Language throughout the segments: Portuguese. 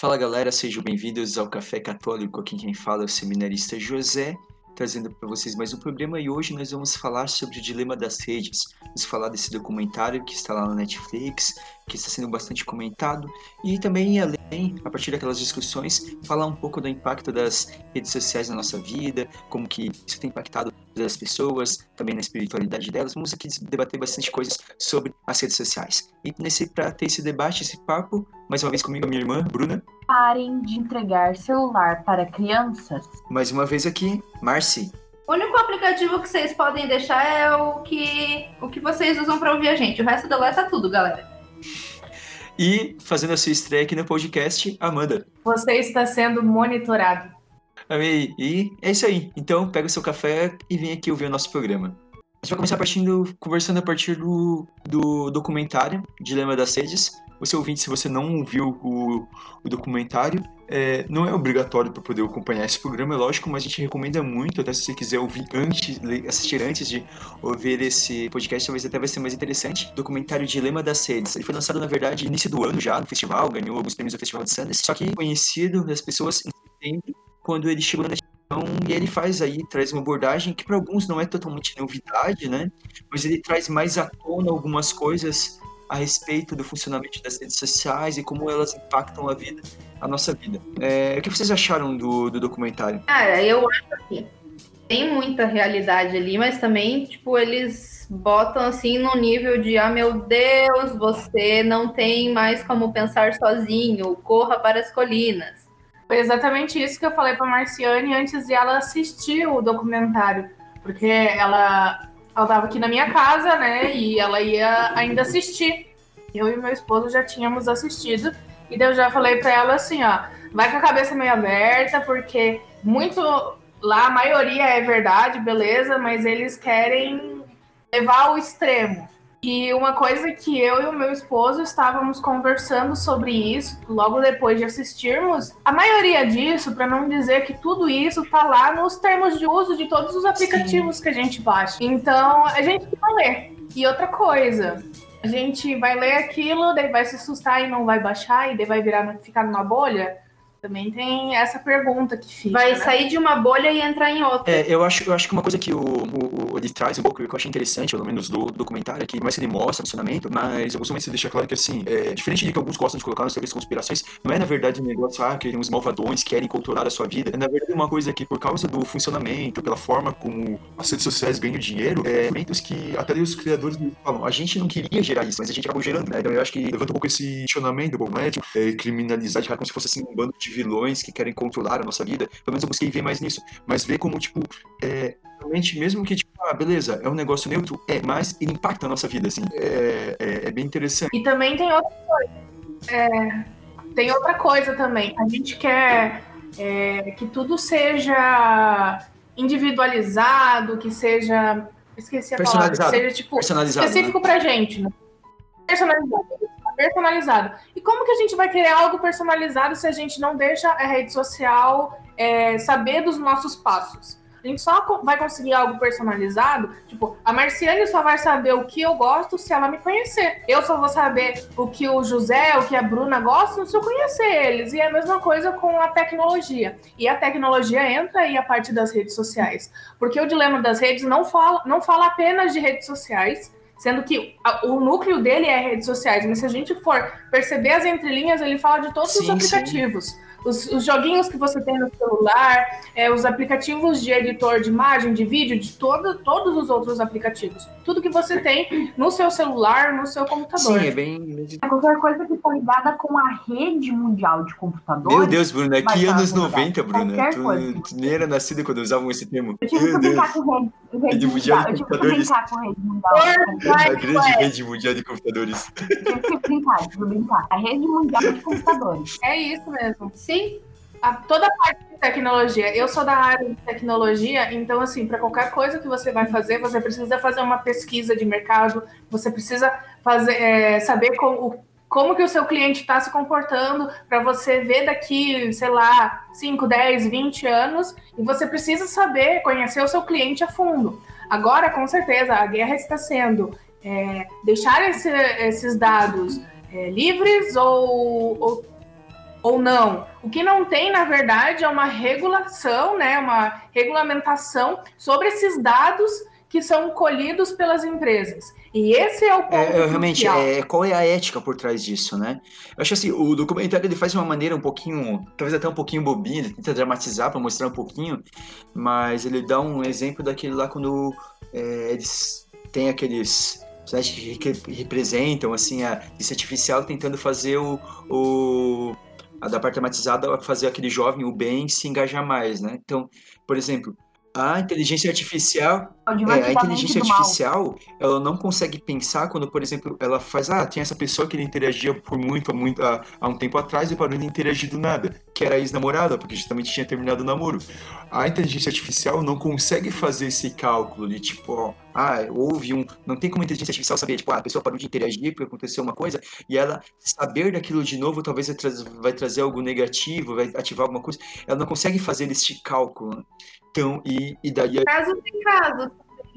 Fala galera, sejam bem-vindos ao Café Católico. Aqui quem fala é o seminarista José, trazendo para vocês mais um programa e hoje nós vamos falar sobre o dilema das redes. Vamos falar desse documentário que está lá na Netflix, que está sendo bastante comentado e também além, a partir daquelas discussões, falar um pouco do impacto das redes sociais na nossa vida, como que isso tem impactado as pessoas, também na espiritualidade delas. Vamos aqui debater bastante coisas sobre as redes sociais. E nesse para ter esse debate, esse papo, mais uma vez comigo a minha irmã, Bruna. Parem de entregar celular para crianças. Mais uma vez aqui, Marci. O único aplicativo que vocês podem deixar é o que, o que vocês usam para ouvir a gente. O resto deleta tudo, galera. E fazendo a sua estreia aqui no podcast, Amanda. Você está sendo monitorado. Amei. E é isso aí. Então, pega o seu café e vem aqui ouvir o nosso programa. A gente vai começar partindo, conversando a partir do, do documentário Dilema das Redes. Você ouvinte, se você não viu o, o documentário, é, não é obrigatório para poder acompanhar esse programa, é lógico, mas a gente recomenda muito, até se você quiser ouvir antes, assistir antes de ouvir esse podcast, talvez até vai ser mais interessante. Documentário Dilema das Redes. Ele foi lançado, na verdade, início do ano já, no festival, ganhou alguns prêmios do Festival de Sundance, só que conhecido das pessoas em setembro, quando ele chegou na então, e ele faz aí, traz uma abordagem que para alguns não é totalmente novidade, né? Mas ele traz mais à tona algumas coisas a respeito do funcionamento das redes sociais e como elas impactam a vida, a nossa vida. É, o que vocês acharam do, do documentário? Cara, eu acho que tem muita realidade ali, mas também, tipo, eles botam assim no nível de, ah, meu Deus, você não tem mais como pensar sozinho, corra para as colinas. Foi exatamente isso que eu falei para Marciane antes de ela assistir o documentário, porque ela ela estava aqui na minha casa, né? E ela ia ainda assistir. Eu e meu esposo já tínhamos assistido. E eu já falei para ela assim, ó, vai com a cabeça meio aberta, porque muito lá a maioria é verdade, beleza, mas eles querem levar ao extremo. E uma coisa que eu e o meu esposo estávamos conversando sobre isso, logo depois de assistirmos, a maioria disso, para não dizer que tudo isso tá lá nos termos de uso de todos os aplicativos Sim. que a gente baixa. Então, a gente vai ler. E outra coisa, a gente vai ler aquilo, daí vai se assustar e não vai baixar, e daí vai virar ficar numa bolha. Também tem essa pergunta que fica. Vai né? sair de uma bolha e entrar em outra. É, eu acho, eu acho que uma coisa que o, o, o ele traz um pouco, que eu achei interessante, pelo menos do, documentário, é que mais ele mostra o funcionamento, mas eu gosto de deixar claro que, assim, é, diferente de que alguns gostam de colocar nas teorias conspirações, não é, na verdade, um negócio, ah, que uns malvadões querem controlar a sua vida. É, na verdade, uma coisa que, por causa do funcionamento, pela forma como as redes sociais ganham dinheiro, é elementos que até os criadores falam, a gente não queria gerar isso, mas a gente acabou gerando, né? Então eu acho que levanta um pouco esse questionamento, bom, né? Tipo, é, criminalizar de como se fosse, assim, um bando de vilões que querem controlar a nossa vida. Pelo menos eu busquei ver mais nisso. Mas ver como, tipo, é, realmente, mesmo que, tipo, ah, beleza, é um negócio neutro, é, mas ele impacta a nossa vida, assim. É, é, é bem interessante. E também tem outra coisa. É, tem outra coisa também. A gente quer é, que tudo seja individualizado, que seja. Esqueci a palavra, que seja, tipo, específico né? pra gente, né? Personalizado personalizado. E como que a gente vai querer algo personalizado se a gente não deixa a rede social é, saber dos nossos passos? A gente só vai conseguir algo personalizado. Tipo, a Marciane só vai saber o que eu gosto se ela me conhecer. Eu só vou saber o que o José, o que a Bruna gostam se eu conhecer eles. E é a mesma coisa com a tecnologia. E a tecnologia entra aí a parte das redes sociais. Porque o dilema das redes não fala, não fala apenas de redes sociais, Sendo que a, o núcleo dele é redes sociais, mas se a gente for perceber as entrelinhas, ele fala de todos sim, os aplicativos. Sim os, os joguinhos que você tem no celular, é, os aplicativos de editor de imagem, de vídeo, de todo, todos os outros aplicativos. Tudo que você tem no seu celular, no seu computador. Sim, é bem. Qualquer coisa que for ligada com a rede mundial de computadores. Meu Deus, Bruna, é que anos 90, Bruna. Tu, tu, nem era nascida quando usavam esse termo. Eu tive Meu que brincar com rede, rede mundial. Eu tive que brincar com rede mundial. A grande rede mundial de computadores. Eu tive que brincar, tive que brincar. A rede mundial de computadores. É isso mesmo. Sim, a, toda a parte de tecnologia. Eu sou da área de tecnologia, então, assim, para qualquer coisa que você vai fazer, você precisa fazer uma pesquisa de mercado, você precisa fazer, é, saber como, como que o seu cliente está se comportando para você ver daqui, sei lá, 5, 10, 20 anos, e você precisa saber, conhecer o seu cliente a fundo. Agora, com certeza, a guerra está sendo é, deixar esse, esses dados é, livres ou, ou ou não. O que não tem, na verdade, é uma regulação, né, uma regulamentação sobre esses dados que são colhidos pelas empresas. E esse é o ponto. É, realmente, é, qual é a ética por trás disso, né? Eu acho assim, o documentário ele faz de uma maneira um pouquinho, talvez até um pouquinho bobinha, ele tenta dramatizar para mostrar um pouquinho, mas ele dá um exemplo daquele lá quando é, eles têm aqueles que representam assim a inteligência artificial tentando fazer o, o a da parte dramatizada fazer aquele jovem o bem se engajar mais, né? Então, por exemplo, a inteligência artificial, é, a inteligência artificial, ela não consegue pensar quando, por exemplo, ela faz, ah, tem essa pessoa que ele interagia por muito, muito há, há um tempo atrás e parou de interagir do nada, que era a ex-namorada, porque justamente tinha terminado o namoro. A inteligência artificial não consegue fazer esse cálculo de tipo, ó, ah, houve um, não tem como a inteligência artificial saber, tipo, ah, a pessoa parou de interagir porque aconteceu uma coisa e ela saber daquilo de novo talvez vai, tra vai trazer algo negativo, vai ativar alguma coisa. Ela não consegue fazer esse cálculo. Então, e, e daí. Caso tem caso,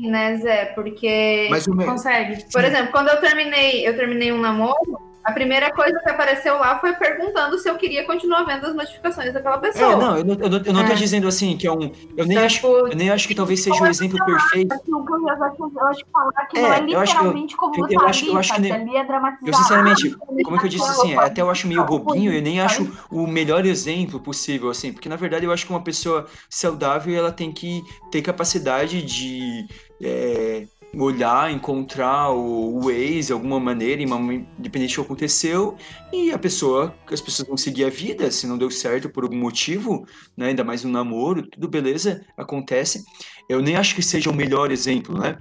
né, Zé? Porque. Mas o Consegue. Por exemplo, quando eu terminei, eu terminei um namoro, a primeira coisa que apareceu lá foi perguntando se eu queria continuar vendo as notificações daquela pessoa. É, não, eu não, eu não, eu não é. tô dizendo assim que é um. Eu nem, então, acho, tipo, eu nem acho que talvez seja o um exemplo perfeito. Assim, o que eu acho que falar que é, não é literalmente como eu, eu, acho, eu acho que nem, ali é dramatizado. Eu, sinceramente, como é que eu disse assim, até eu acho meio bobinho, eu nem acho o melhor exemplo possível, assim, porque na verdade eu acho que uma pessoa saudável ela tem que ter capacidade de. É, olhar, encontrar o, ex de alguma maneira, independente do que aconteceu, e a pessoa, as pessoas vão seguir a vida, se não deu certo por algum motivo, né, ainda mais no namoro, tudo beleza, acontece. Eu nem acho que seja o melhor exemplo, né?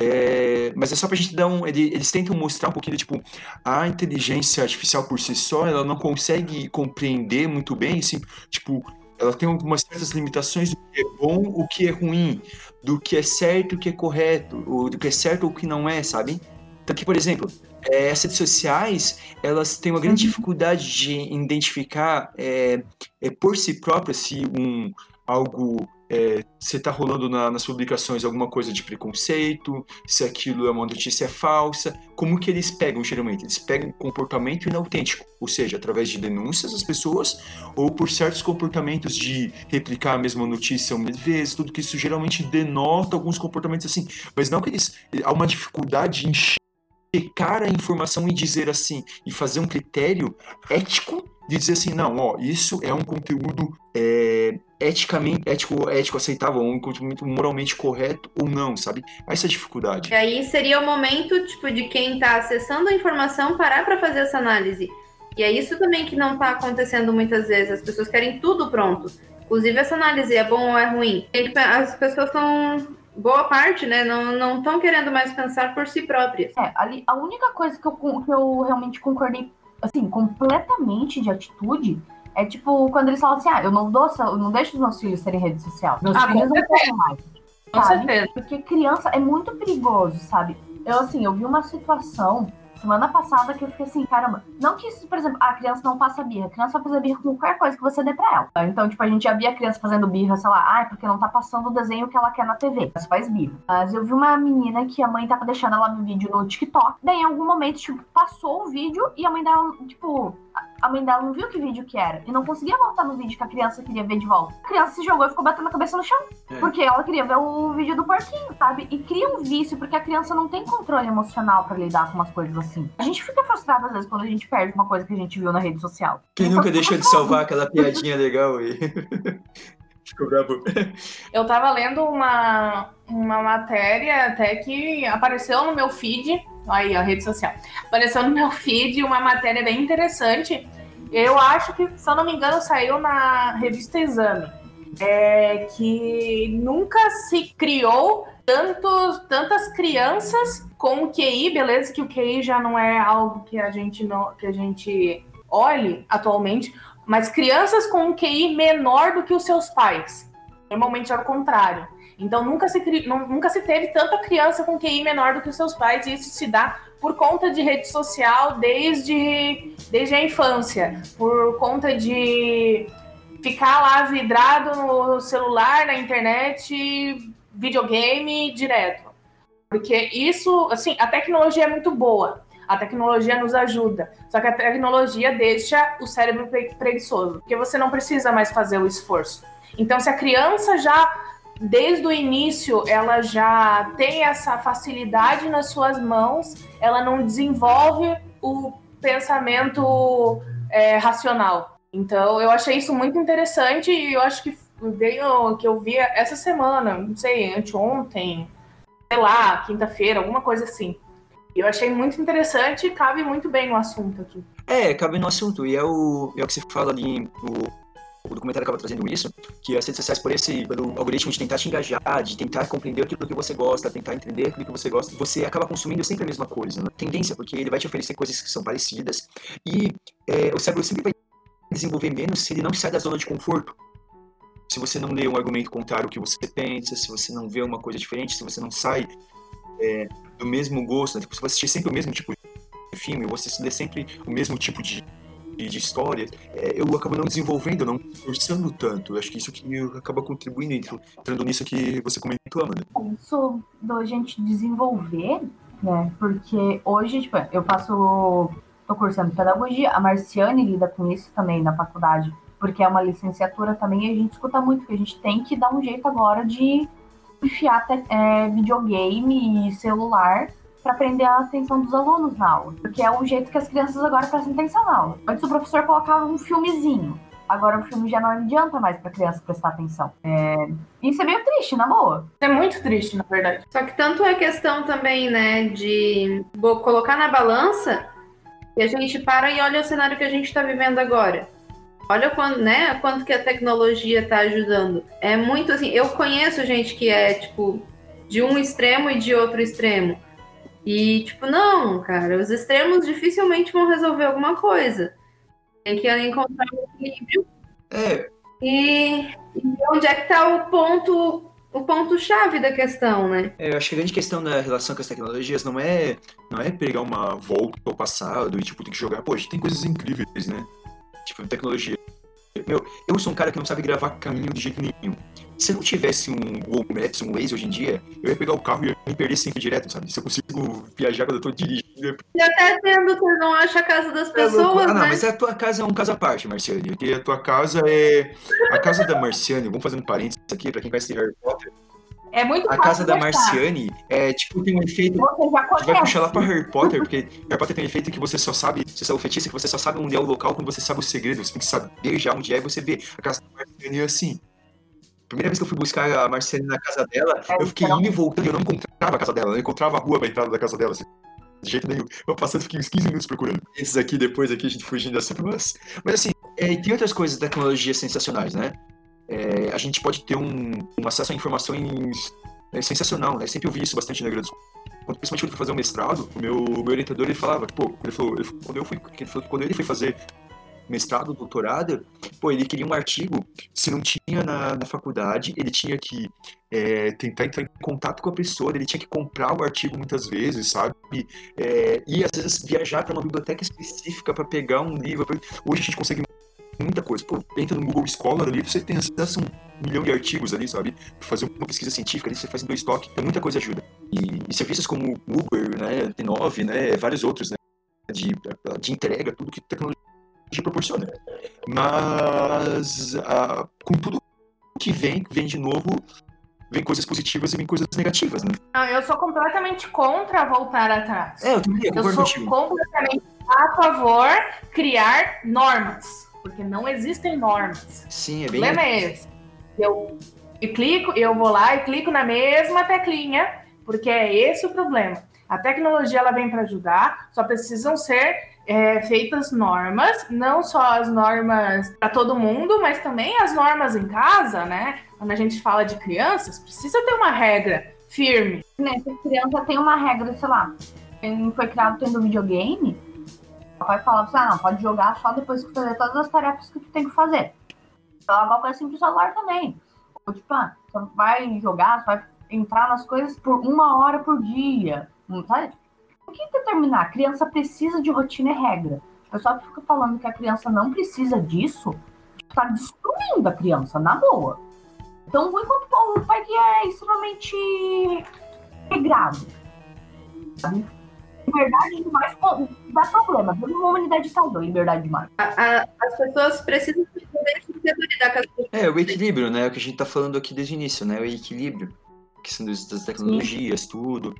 É, mas é só pra gente dar um. Eles tentam mostrar um pouquinho, tipo, a inteligência artificial por si só, ela não consegue compreender muito bem, assim, tipo, ela tem algumas certas limitações do que é bom, o que é ruim, do que é certo, o que é correto, o, do que é certo ou o que não é, sabe? Então, que, por exemplo, é, as redes sociais, elas têm uma grande uhum. dificuldade de identificar é, é, por si próprias se um, algo é, se está rolando na, nas publicações alguma coisa de preconceito, se aquilo é uma notícia falsa, como que eles pegam geralmente? Eles pegam comportamento inautêntico, ou seja, através de denúncias das pessoas ou por certos comportamentos de replicar a mesma notícia uma vezes, tudo que isso geralmente denota alguns comportamentos assim, mas não que eles há uma dificuldade em checar a informação e dizer assim e fazer um critério ético de dizer assim, não, ó, isso é um conteúdo é, eticamente, ético, ético aceitável, um conteúdo moralmente correto ou não, sabe? Essa é a dificuldade. E aí seria o momento, tipo, de quem está acessando a informação parar para fazer essa análise. E é isso também que não está acontecendo muitas vezes. As pessoas querem tudo pronto. Inclusive, essa análise é bom ou é ruim. As pessoas estão boa parte, né, não estão querendo mais pensar por si próprias. É, ali, a única coisa que eu, que eu realmente concordei assim, completamente de atitude, é tipo quando eles falam assim: ah, eu não dou, eu não deixo os meus filhos terem rede social. Meus ah, filhos não têm mais. Com sabe? certeza. Porque criança é muito perigoso, sabe? Eu, assim, eu vi uma situação semana passada que eu fiquei assim, caramba. Não que isso, por exemplo, a criança não faça birra. A criança vai fazer birra com qualquer coisa que você dê pra ela. Então, tipo, a gente já via a criança fazendo birra, sei lá, ah, é porque não tá passando o desenho que ela quer na TV. Mas faz birra. Mas eu vi uma menina que a mãe tava deixando ela ver vídeo no TikTok. Daí, em algum momento, tipo, passou o vídeo e a mãe dela, tipo, a mãe dela não viu que vídeo que era. E não conseguia voltar no vídeo que a criança queria ver de volta. A criança se jogou e ficou batendo a cabeça no chão. É. Porque ela queria ver o vídeo do porquinho, sabe? E cria um vício, porque a criança não tem controle emocional para lidar com umas coisas assim. A gente fica frustrado às vezes quando a gente perde uma coisa que a gente viu na rede social. Quem nunca deixou de salvar aquela piadinha legal aí? Eu tava lendo uma, uma matéria até que apareceu no meu feed aí a rede social. Apareceu no meu feed uma matéria bem interessante. Eu acho que, se eu não me engano, saiu na revista Exame. É que nunca se criou tantos, tantas crianças com QI, beleza que o QI já não é algo que a gente não que a gente olhe atualmente, mas crianças com um QI menor do que os seus pais. Normalmente é o contrário. Então nunca se, nunca se teve tanta criança com QI menor do que os seus pais, e isso se dá por conta de rede social desde, desde a infância, por conta de ficar lá vidrado no celular, na internet, videogame direto. Porque isso, assim, a tecnologia é muito boa. A tecnologia nos ajuda. Só que a tecnologia deixa o cérebro preguiçoso, porque você não precisa mais fazer o esforço. Então, se a criança já desde o início ela já tem essa facilidade nas suas mãos, ela não desenvolve o pensamento é, racional. Então, eu achei isso muito interessante e eu acho que veio que eu vi essa semana, não sei, anteontem, sei lá, quinta-feira, alguma coisa assim. Eu achei muito interessante e cabe muito bem no assunto aqui. É, cabe no assunto. E é o, é o que se fala ali, o, o documentário acaba trazendo isso, que as redes sociais, por esse pelo algoritmo de tentar te engajar, de tentar compreender aquilo que você gosta, tentar entender aquilo que você gosta, você acaba consumindo sempre a mesma coisa. Né? Tendência, porque ele vai te oferecer coisas que são parecidas. E é, o cérebro sempre vai desenvolver menos se ele não sai da zona de conforto. Se você não lê um argumento contrário ao que você pensa, se você não vê uma coisa diferente, se você não sai é, do mesmo gosto, né? tipo, se você assistir sempre o mesmo tipo de filme, você lê sempre o mesmo tipo de, de história, é, eu acabo não desenvolvendo, não forçando tanto. Eu acho que isso que acaba contribuindo, entrando nisso que você comentou, Amanda. Isso da gente desenvolver, né? Porque hoje, tipo, eu faço tô cursando pedagogia, a Marciane lida com isso também na faculdade, porque é uma licenciatura também, e a gente escuta muito que a gente tem que dar um jeito agora de enfiar é, videogame e celular para prender a atenção dos alunos na aula, porque é o jeito que as crianças agora prestam atenção na aula. Antes o professor colocava um filmezinho, agora o filme já não adianta mais para criança prestar atenção. É... Isso é meio triste, na boa. É muito triste, na verdade. Só que tanto é questão também, né, de colocar na balança e a gente para e olha o cenário que a gente está vivendo agora. Olha quanto, né, quanto que a tecnologia está ajudando. É muito assim, eu conheço gente que é, tipo, de um extremo e de outro extremo. E, tipo, não, cara, os extremos dificilmente vão resolver alguma coisa. Tem que encontrar um equilíbrio. É. E, e onde é que está o ponto o ponto-chave da questão, né? É, eu acho que a grande questão da relação com as tecnologias não é, não é pegar uma volta ao passado e, tipo, tem que jogar. Pô, a gente tem coisas incríveis, né? Tipo, tecnologia. Meu, eu sou um cara que não sabe gravar caminho de jeito nenhum. Se eu não tivesse um Google Maps, um Waze hoje em dia, eu ia pegar o carro e ia me perder sempre direto, sabe? Se eu consigo viajar quando eu tô dirigindo. E até tendo, tu não acha a casa das pessoas, Ah, não, né? mas a tua casa é um caso à parte, Marciane. Porque a tua casa é. A casa da Marciane, vamos fazer um parênteses aqui, pra quem conhece Harry Potter. É muito A casa da. Marciane é tipo, tem um efeito. Você vai puxar lá pra Harry Potter, porque Harry Potter tem um efeito que você só sabe, você é o feitiço, que você só sabe onde é o local quando você sabe o segredo. Você tem que saber já onde é e você vê. A casa da Marciane é assim. Primeira vez que eu fui buscar a Marciane na casa dela, É, eu fiquei então. indo e voltando e eu não encontrava a casa dela, eu não encontrava a rua pra entrada da casa dela. assim, de jeito nenhum. Eu passando, fiquei uns 15 minutos procurando. Esses aqui, depois aqui, a gente fugindo assim, mas, mas assim, é, tem outras coisas da tecnologia sensacionais, né? É, a gente pode ter um, um acesso a informações é, sensacional, né? Sempre ouvi isso bastante na graduação. Quando, principalmente quando eu fui fazer o mestrado, o meu, meu orientador ele falava, pô, ele falou, ele quando eu fui, ele falou que quando ele foi fazer mestrado, doutorado, pô, ele queria um artigo, se não tinha na, na faculdade, ele tinha que é, tentar entrar em contato com a pessoa, ele tinha que comprar o artigo muitas vezes, sabe? É, e às vezes viajar para uma biblioteca específica para pegar um livro. Hoje a gente consegue muita coisa. Pô, entra no Google Scholar ali, você tem acesso a um milhão de artigos ali, sabe? Pra fazer uma pesquisa científica, ali você faz em dois toques, então muita coisa ajuda. E, e serviços como Uber, né, T9, né, vários outros, né, de, de entrega, tudo que tecnologia proporciona. Mas ah, com tudo que vem, vem de novo, vem coisas positivas e vem coisas negativas, né? Não, eu sou completamente contra voltar atrás. É, eu também eu sou contigo. completamente a favor criar normas, porque não existem normas. Sim, é O bem. problema é esse. Eu, eu clico, eu vou lá e clico na mesma teclinha, porque é esse o problema. A tecnologia ela vem para ajudar, só precisam ser é, feitas normas, não só as normas para todo mundo, mas também as normas em casa, né? Quando a gente fala de crianças, precisa ter uma regra firme. Né, se a criança tem uma regra, sei lá, quem foi criado tendo videogame, o pai fala pra você, ah, não, pode jogar só depois que fazer todas as tarefas que tu tem que fazer. Então, uma coisa assim pro celular também. Ou, tipo, ah, você vai jogar, você vai entrar nas coisas por uma hora por dia, não sabe? O que determinar? A criança precisa de rotina e regra. O pessoal que fica falando que a criança não precisa disso, tipo, tá destruindo a criança, na boa. Tão ruim quanto o pai que é extremamente regrado. Sabe? Liberdade demais dá problema. Toda uma humanidade causa liberdade demais. A- a- as pessoas precisam saber lidar com as coisas. É, o equilíbrio, né? É o que a gente tá falando aqui desde o início, né? O equilíbrio. Questão das, das tecnologias, tudo.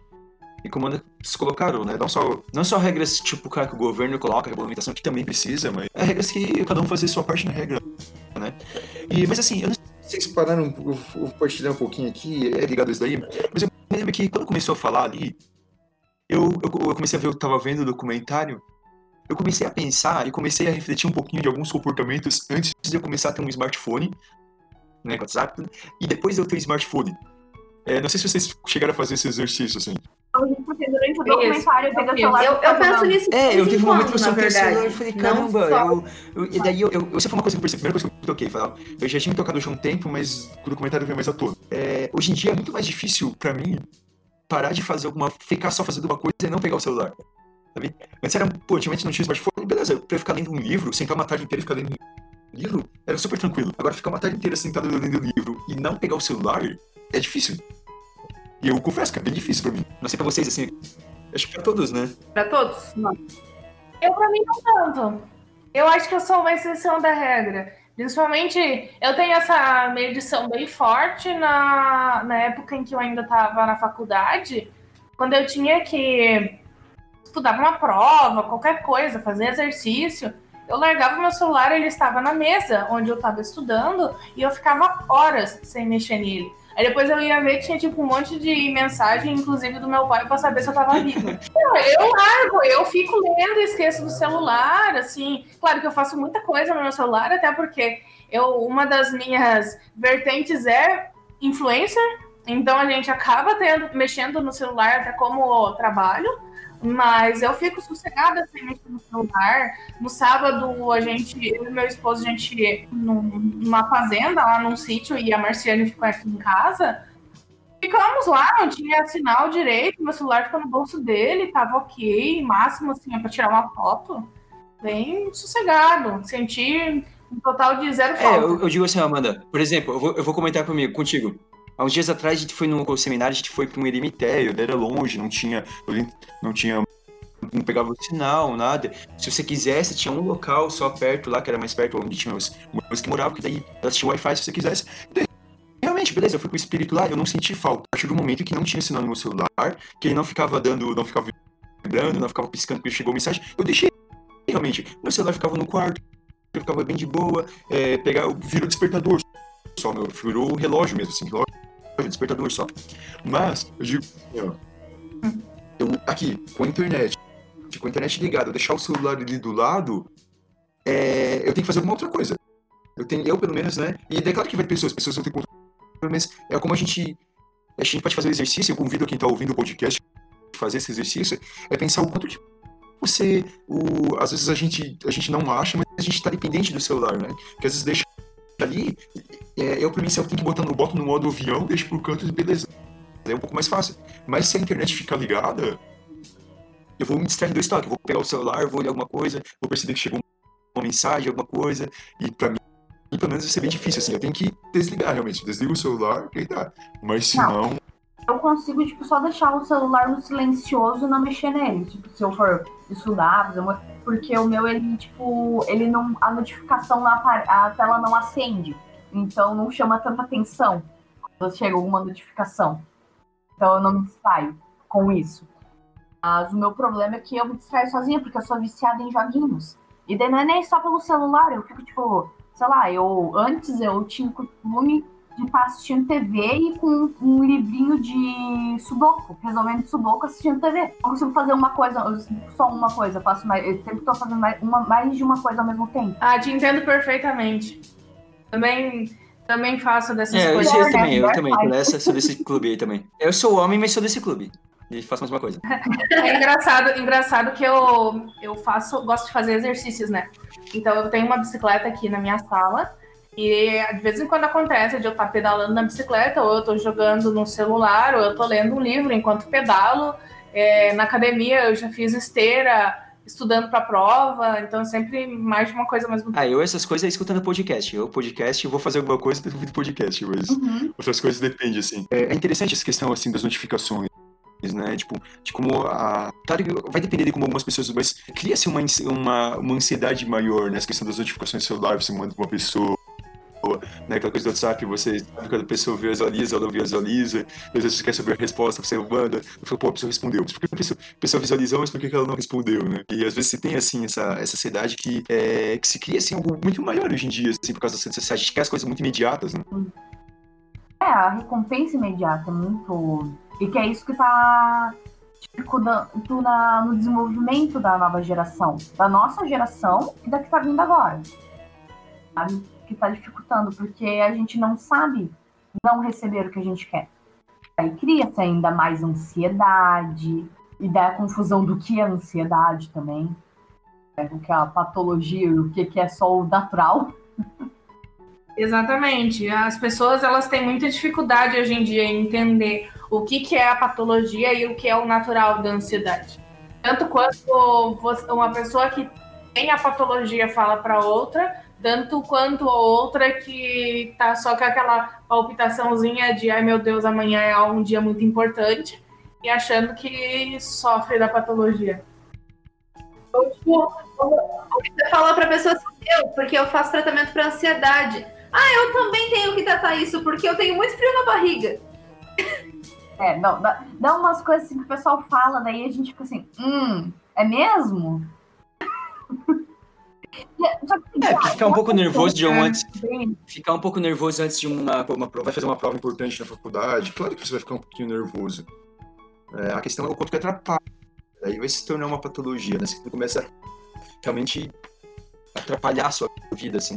E como eles colocaram, né? Não só, não só regras tipo cara, que o governo coloca, regulamentação que também precisa, mas é regras que cada um fazer sua parte na regra, né? E, mas assim, eu não sei se vocês pararam, eu vou partilhar um pouquinho aqui, é ligado a isso daí, mas eu me lembro que quando começou a falar ali, eu, eu, eu comecei a ver, eu tava vendo o documentário, eu comecei a pensar e comecei a refletir um pouquinho de alguns comportamentos antes de eu começar a ter um smartphone, né, com WhatsApp, e depois de eu ter um smartphone. É, não sei se vocês chegaram a fazer esse exercício, assim. Porque durante o documentário eu celular. Eu, eu penso nisso. É, eu tive um momento que eu soltei o celular e falei, caramba, eu, eu- E daí eu, eu, essa foi uma coisa que eu percebi, a primeira coisa que eu toquei, falei, ó, eu já tinha me tocado já há um tempo, mas o documentário veio mais à tona. É, hoje em dia é muito mais difícil pra mim parar de fazer alguma. ficar só fazendo uma coisa e não pegar o celular. Sabe? Antes era, pô, antigamente não tinha smartphone, beleza, pra eu ficar lendo um livro, sentar uma tarde inteira e ficar lendo um livro, era super tranquilo. Agora ficar uma tarde inteira sentado lendo um livro e não pegar o celular é difícil. E eu confesso que é bem difícil pra mim. Não sei pra vocês, assim. Acho que pra todos, né? Pra todos? Eu, pra mim, não tanto. Eu acho que eu sou uma exceção da regra. Principalmente, eu tenho essa medição bem forte na, na época em que eu ainda estava na faculdade, quando eu tinha que estudar uma prova, qualquer coisa, fazer exercício. Eu largava meu celular, ele estava na mesa onde eu estava estudando e eu ficava horas sem mexer nele. Aí depois eu ia ver, tinha tipo um monte de mensagem, inclusive do meu pai, pra saber se eu tava viva. Eu, largo, eu fico lendo, esqueço do celular, assim. Claro que eu faço muita coisa no meu celular, até porque eu, uma das minhas vertentes é influencer, então a gente acaba tendo, mexendo no celular até como trabalho. Mas eu fico sossegada sem mexer no celular. No sábado, a gente, eu e meu esposo, a gente numa fazenda, lá num sítio, e a Marciane ficou aqui em casa. Ficamos lá, não tinha sinal direito, meu celular ficou no bolso dele, tava ok, máximo assim, é pra tirar uma foto. Bem sossegado, senti um total de zero É, falta. eu, eu digo assim, Amanda, por exemplo, eu vou, eu vou comentar comigo, contigo. Há uns dias atrás a gente foi no seminário, a gente foi pra um eremitério, era longe, não tinha. Não tinha. Não pegava sinal, nada. Se você quisesse, tinha um local só perto lá, que era mais perto onde tinha os moradores que moravam, que daí tinham Wi-Fi se você quisesse. Realmente, beleza, eu fui com o espírito lá, eu não senti falta. A partir do momento que não tinha sinal no meu celular, que ele não ficava dando, não ficava vibrando, não ficava piscando porque chegou mensagem, eu deixei realmente. Meu celular ficava no quarto, eu ficava bem de boa, é, pegar, virou despertador só, meu, virou relógio mesmo, assim, relógio, despertador só. Mas, eu digo, eu aqui, com a internet, com a internet ligada, eu deixar o celular ali do lado, é, eu tenho que fazer alguma outra coisa. Eu tenho, eu pelo menos, né? E é claro que vai ter pessoas, pessoas vão ter controle, mas é como a gente, a gente pode fazer o exercício, eu convido quem tá ouvindo o podcast fazer esse exercício, é pensar o quanto que você, o, às vezes a gente, a gente não acha, mas a gente tá dependente do celular, né? Que às vezes deixa ali, é, eu pra mim, se eu tenho que botar no, boto no modo avião, deixo pro canto e beleza. É um pouco mais fácil. Mas se a internet ficar ligada, eu vou me distrair do estoque. Eu vou pegar o celular, vou olhar alguma coisa, vou perceber que chegou uma mensagem, alguma coisa, e pra mim, pelo menos vai ser bem difícil, assim. Eu tenho que desligar, realmente. Desligo o celular e dá. Mas se não, Eu consigo, tipo, só deixar o celular no silencioso e não mexer nele. Tipo, se eu for estudar, fazer uma... porque o meu, ele, tipo, ele não. A notificação na a tela não acende. Então não chama tanta atenção quando chega alguma notificação. Então eu não me distraio com isso. Mas o meu problema é que eu me distraio sozinha, porque eu sou viciada em joguinhos. E daí não é nem só pelo celular, eu fico, tipo, sei lá, eu antes eu tinha costume de estar assistindo TV e com um livrinho de sudoku, resolvendo sudoku assistindo TV. Não consigo fazer uma coisa, só uma coisa, eu faço mais, eu sempre tô fazendo mais, uma, mais de uma coisa ao mesmo tempo. Ah, te entendo perfeitamente. Também, também faço dessas É, eu, coisas. eu né? também, eu também, nessa, sou desse clube aí também. Eu sou homem, mas sou desse clube. E faço mais uma coisa. É engraçado, engraçado que eu, eu faço, gosto de fazer exercícios, né? Então eu tenho uma bicicleta aqui na minha sala e de vez em quando acontece de eu estar pedalando na bicicleta, ou eu tô jogando no celular, ou eu tô lendo um livro enquanto pedalo. É, na academia eu já fiz esteira, estudando para prova, então sempre mais de uma coisa ao mesmo tempo. Ah, eu essas coisas é escutando podcast. Eu, podcast, eu vou fazer alguma coisa, eu ouvindo podcast, mas Uhum. outras coisas depende, assim. É, é interessante essa questão, assim, das notificações, né? Tipo, de como a. Claro que vai depender de como algumas pessoas, mas cria-se uma, uma, uma ansiedade maior nessa questão das notificações celular, você manda pra uma pessoa. Né, aquela coisa do WhatsApp, você sabe quando a pessoa visualiza, ela não visualiza, às vezes você quer saber a resposta, você manda, eu falo, pô, a pessoa respondeu, por que a pessoa, a pessoa visualizou, mas por que ela não respondeu, né? E às vezes você tem, assim, essa, essa ansiedade que, é, que se cria, assim, algo muito maior hoje em dia, assim, por causa redes sociais, a gente quer as coisas muito imediatas, né? É, a recompensa imediata é muito. E que é isso que tá dificultando na, no desenvolvimento da nova geração. Da nossa geração e da que tá vindo agora. Sabe? Que tá dificultando, porque a gente não sabe não receber o que a gente quer. Aí cria-se ainda mais ansiedade, e dá a confusão do que é ansiedade também. É, o que é a patologia e o que é só o natural. Exatamente. As pessoas elas têm muita dificuldade hoje em dia em entender o que, que é a patologia e o que é o natural da ansiedade. Tanto quanto uma pessoa que tem a patologia fala para outra, tanto quanto outra que tá só com aquela palpitaçãozinha de ai meu Deus, amanhã é um dia muito importante e achando que sofre da patologia. Ou, tipo, você fala pra pessoa assim, eu, porque eu faço tratamento para ansiedade. Ah, eu também tenho que tratar isso, porque eu tenho muito frio na barriga. É, não, dá, dá umas coisas assim que o pessoal fala, daí a gente fica assim, hum, é mesmo? É, porque ficar um pouco nervoso de um antes. Ficar um pouco nervoso antes de uma, uma prova, vai fazer uma prova importante na faculdade, claro que você vai ficar um pouquinho nervoso. É, a questão é o quanto que atrapalha. Aí vai se tornar uma patologia, né? Você começa realmente atrapalhar a sua vida, assim.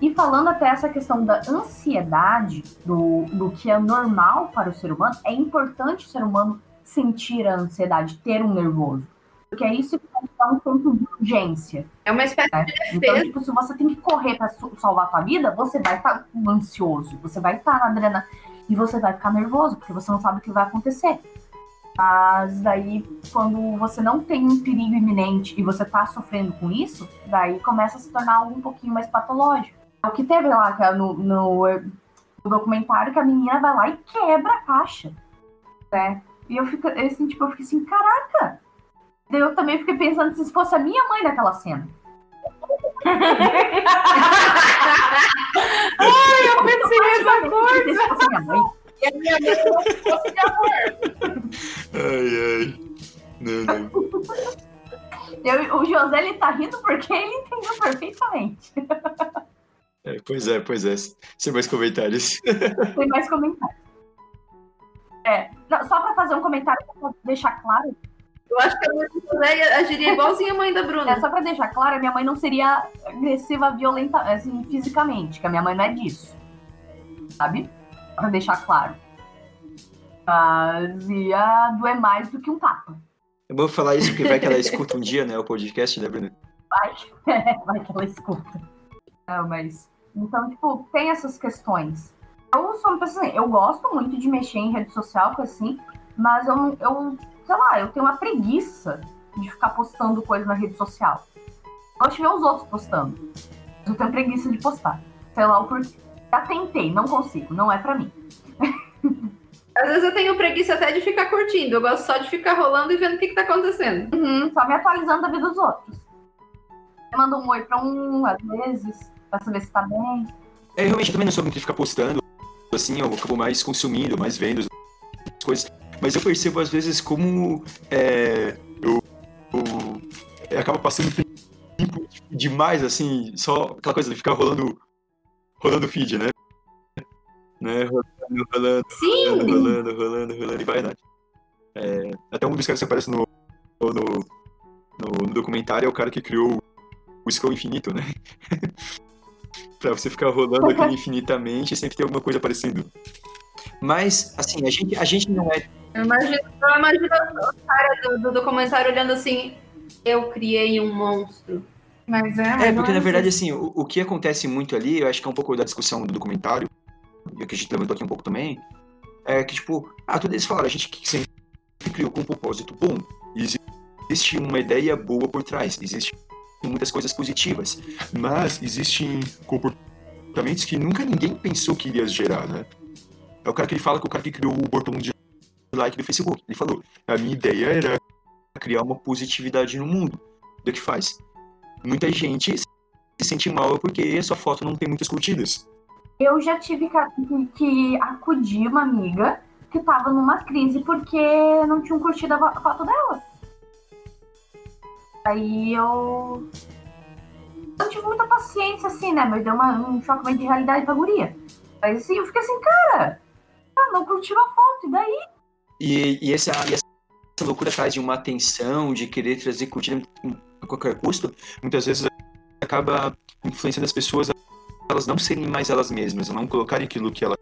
E falando até essa questão da ansiedade, do, do que é normal para o ser humano, é importante o ser humano sentir a ansiedade, ter um nervoso. Porque é isso que dá um senso de urgência. É uma espécie né? de defesa. Então, tipo, se você tem que correr para salvar a tua vida, você vai estar tá ansioso, você vai estar tá na adrenalina e você vai ficar nervoso, porque você não sabe o que vai acontecer. Mas daí, quando você não tem um perigo iminente e você tá sofrendo com isso, daí começa a se tornar algo um pouquinho mais patológico. É o que teve lá é no, no, no, documentário que a menina vai lá e quebra a caixa. Né? E eu fico, assim, tipo, eu fiquei assim, caraca! Eu também fiquei pensando se fosse a minha mãe naquela cena. Ai, eu pensei nessa coisa! Se fosse minha mãe. E a minha mãe fosse de amor. Ai, ai. Não, não. Eu, o José ele tá rindo porque ele entendeu perfeitamente. É, pois é, pois é. Sem mais comentários. Tem mais comentários. É, não, só para fazer um comentário para deixar claro. Eu acho que a mãe do José agiria igualzinho a mãe da Bruna. É, só para deixar claro, a minha mãe não seria agressiva, violenta, assim, fisicamente, que a minha mãe não é disso. Sabe? Pra deixar claro. Mas ia doer mais do que um tapa. Eu vou falar isso porque vai que ela escuta um dia, né, o podcast, né, Bruna? Vai, vai que ela escuta. Não, mas. Então, tipo, tem essas questões. Eu sou uma pessoa assim, eu gosto muito de mexer em rede social, assim, mas eu, eu, sei lá, eu tenho uma preguiça de ficar postando coisa na rede social. Eu gosto de ver os outros postando. Mas eu tenho preguiça de postar. Sei lá o porquê. Já tentei, não consigo, não é pra mim. Às vezes eu tenho preguiça até de ficar curtindo. Eu gosto só de ficar rolando e vendo o que, que tá acontecendo. Uhum, só me atualizando da vida dos outros. Eu mando um oi pra um, às vezes, pra saber se tá bem. É, realmente, eu também não sou muito de ficar postando. Assim, eu acabo mais consumindo, mais vendo as coisas. Mas eu percebo, às vezes, como é, eu, eu, eu acabo passando tempo demais, assim, só aquela coisa de ficar rolando, rolando feed, né? né? Rolando, rolando, Sim. rolando, rolando, rolando, rolando, e vai, Nath. É, até um dos caras que aparece no, no, no, no documentário é o cara que criou o scroll infinito, né? pra você ficar rolando aquilo infinitamente sempre ter alguma coisa aparecendo. Mas, assim, a gente, a gente não é. Eu imagino, eu imagino o cara do, do documentário olhando assim: eu criei um monstro. Mas é. É, porque na verdade, assim, o, o que acontece muito ali, eu acho que é um pouco da discussão do documentário, e que a gente levantou aqui um pouco também, é que, tipo, ah, todos eles falaram, a gente sempre criou com um propósito bom. Existe uma ideia boa por trás, existe muitas coisas positivas, mas existem comportamentos que nunca ninguém pensou que iria gerar, né? É o cara que ele fala que o cara que criou o aborto mundial like do Facebook. Ele falou: a minha ideia era criar uma positividade no mundo. Do que faz? Muita gente se sente mal porque sua foto não tem muitas curtidas. Eu já tive que, acudir uma amiga que tava numa crise porque não tinham curtido a foto dela. Aí eu. Eu tive muita paciência, assim, né? Mas deu uma, um choque de realidade pra guria. Mas assim, eu fiquei assim, cara, não curtiu a foto, e daí? E, e, essa, e essa loucura atrás de uma atenção, de querer trazer curtida a qualquer custo, muitas vezes acaba influenciando as pessoas a elas não serem mais elas mesmas, a não colocarem aquilo que elas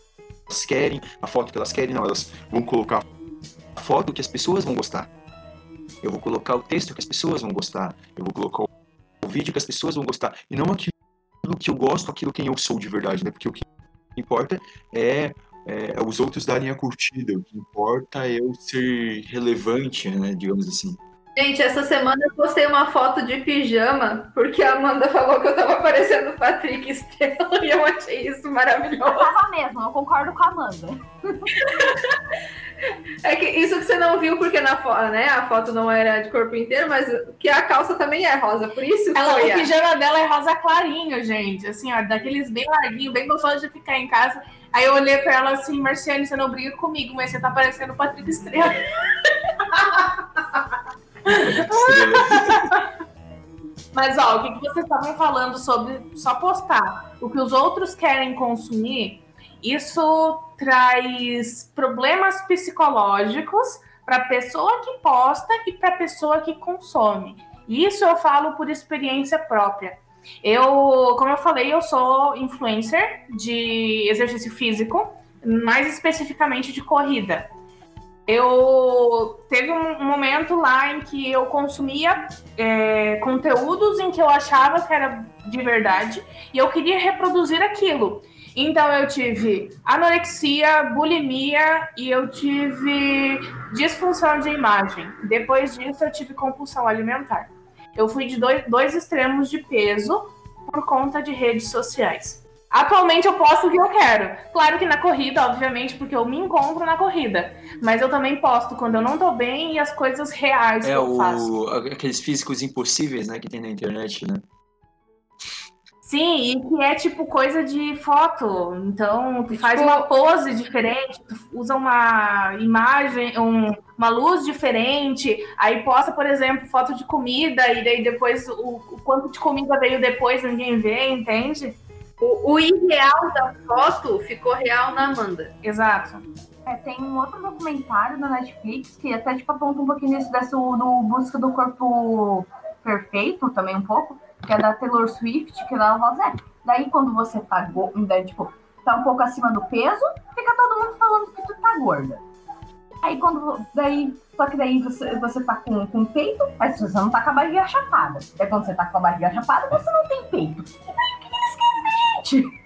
querem, a foto que elas querem, não, elas vão colocar a foto que as pessoas vão gostar. Eu vou colocar o texto que as pessoas vão gostar. Eu vou colocar o vídeo que as pessoas vão gostar. E não aquilo que eu gosto, aquilo quem eu sou de verdade, né? Porque o que importa é, é os outros darem a curtida. O que importa é eu ser relevante, né? Digamos assim. Gente, essa semana eu postei uma foto de pijama, porque a Amanda falou que eu tava parecendo o Patrick Estrela e eu achei isso maravilhoso. Eu tava mesmo, eu concordo com a Amanda. É que isso que você não viu, porque na foto, né? A foto não era de corpo inteiro, mas que a calça também é rosa, por isso Ela, foi. O pijama dela é rosa clarinho, gente. Assim, ó, daqueles bem larguinho, bem gostoso de ficar em casa. Aí eu olhei pra ela assim, Marciane, você não briga comigo, mas você tá parecendo o Patrick Estrela. Mas, ó, o que, vocês estavam falando sobre só postar? O que os outros querem consumir, isso traz problemas psicológicos para a pessoa que posta e para a pessoa que consome. Isso eu falo por experiência própria. Eu, como eu falei, eu sou influencer de exercício físico, mais especificamente de corrida eu teve um momento lá em que eu consumia é, conteúdos em que eu achava que era de verdade e eu queria reproduzir aquilo. Então eu tive anorexia, bulimia e eu tive disfunção de imagem. Depois disso eu tive compulsão alimentar. Eu fui de dois, dois extremos de peso por conta de redes sociais. Atualmente eu posto o que eu quero. Claro que na corrida, obviamente, porque eu me encontro na corrida. Mas eu também posto quando eu não tô bem e as coisas reais é que eu o... faço. Aqueles físicos impossíveis, né, que tem na internet, né? Sim, e que é tipo coisa de foto. Então, tu faz uma pose diferente, tu usa uma imagem, um, uma luz diferente, aí posta, por exemplo, foto de comida, e daí depois o, o quanto de comida veio depois ninguém vê, entende? O, o irreal da foto ficou real na Amanda. Exato. É, tem um outro documentário da Netflix que até tipo, aponta um pouquinho nisso dessa do Busca do Corpo Perfeito, também um pouco, que é da Taylor Swift, que ela fala é, daí quando você tá, daí, tipo, tá um pouco acima do peso, fica todo mundo falando que tu tá gorda. Aí quando. Daí, só que daí você, você tá com, com peito, mas você não tá com a barriga chapada. Aí quando você tá com a barriga chapada, você não tem peito. E daí gente?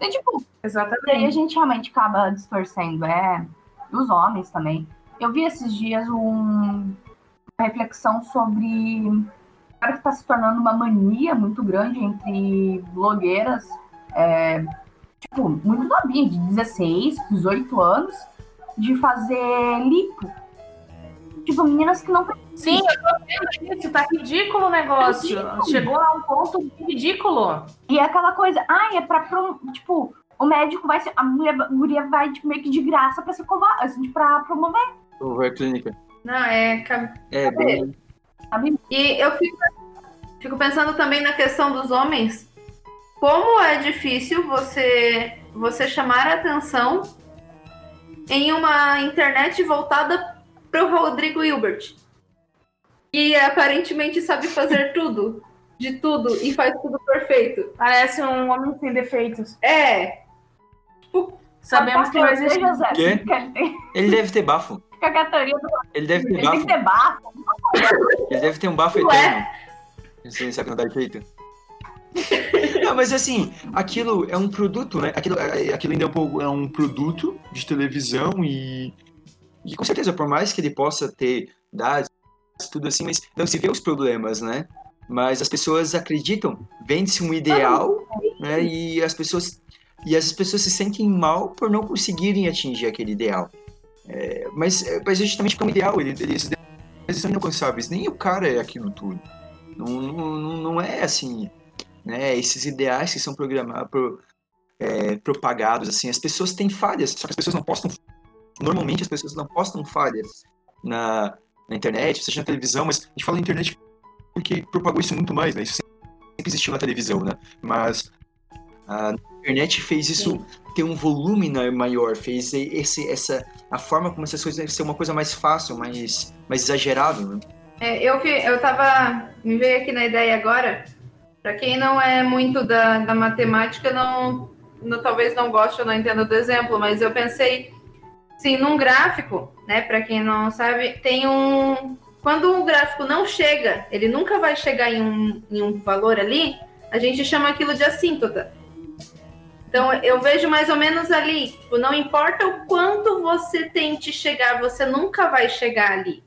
É tipo, Exatamente. E aí a gente realmente acaba distorcendo, é. Os homens também. Eu vi esses dias um, uma reflexão sobre. Agora que tá se tornando uma mania muito grande entre blogueiras, é, tipo, muito novinha, de 16, 18 anos, de fazer lipo. Tipo, meninas que não Sim, eu tô vendo isso, tá ridículo o negócio. É ridículo. Chegou a um ponto ridículo. E é aquela coisa, ai, é pra. Tipo, o médico vai ser. A mulher a guria vai tipo, meio que de graça pra se covar, assim, pra promover, Ou a clínica. Não, é. É, bem. E eu fico, fico pensando também na questão dos homens. Como é difícil você, você chamar a atenção em uma internet voltada para o Rodrigo Hilbert. E aparentemente sabe fazer tudo, de tudo, e faz tudo perfeito. Parece um homem sem defeitos. É. Sabemos que não existe. Quê? que ele Ele deve ter bafo. Ele deve ter Ele tem bafo. que ter bafo. Ele deve ter um bafo Ué? eterno. Sem sabe andar de peito. Não, mas assim, aquilo é um produto, né? Aquilo, é- aquilo ainda é um, pouco- é um produto de televisão e, e com certeza, por mais que ele possa ter dados, tudo assim, mas não se vê os problemas, né? Mas as pessoas acreditam, vende-se um ideal, né? E as pessoas e as pessoas se sentem mal por não conseguirem atingir aquele ideal. É, mas, é, mas é justamente como ideal, ele, eles, eles são inalcançáveis. Nem o cara é aquilo tudo. Não, não, não é assim, né? Esses ideais que são programados, pro, é, propagados, assim, as pessoas têm falhas, só que as pessoas não postam. Normalmente as pessoas não postam falhas na, na internet, seja na televisão, mas a gente fala na internet porque propagou isso muito mais, né? Isso sempre existiu na televisão, né? Mas a internet fez isso Sim. ter um volume maior, fez esse, essa a forma como essas coisas devem ser uma coisa mais fácil, mais, mais exagerável, né? É, eu, eu tava. Me veio aqui na ideia agora. Para quem não é muito da, da matemática, não, não, talvez não goste ou não entenda do exemplo, mas eu pensei, sim, num gráfico, né? Para quem não sabe, tem um. Quando um gráfico não chega, ele nunca vai chegar em um, em um valor ali, a gente chama aquilo de assíntota. Então eu vejo mais ou menos ali, tipo, não importa o quanto você tente chegar, você nunca vai chegar ali.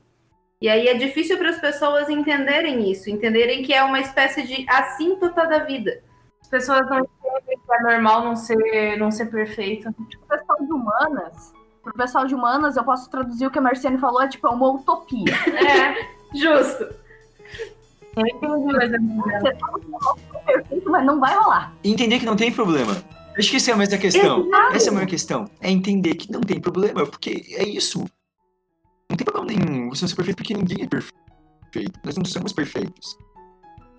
E aí é difícil para as pessoas entenderem isso, entenderem que é uma espécie de assíntota da vida. As pessoas não entendem que é normal não ser, não ser perfeito. O pessoal de humanas, pro pessoal de humanas, eu posso traduzir o que a Marciane falou, é tipo, é uma utopia. é, justo. Eu entendi, mas é perfeito, mas não vai rolar. Entender que não tem problema. Acho que essa é a mesma questão. Exato. Essa é a maior questão. É entender que não tem problema, porque é isso. Não tem problema nenhum você não ser perfeito porque ninguém é perfeito. Nós não somos perfeitos.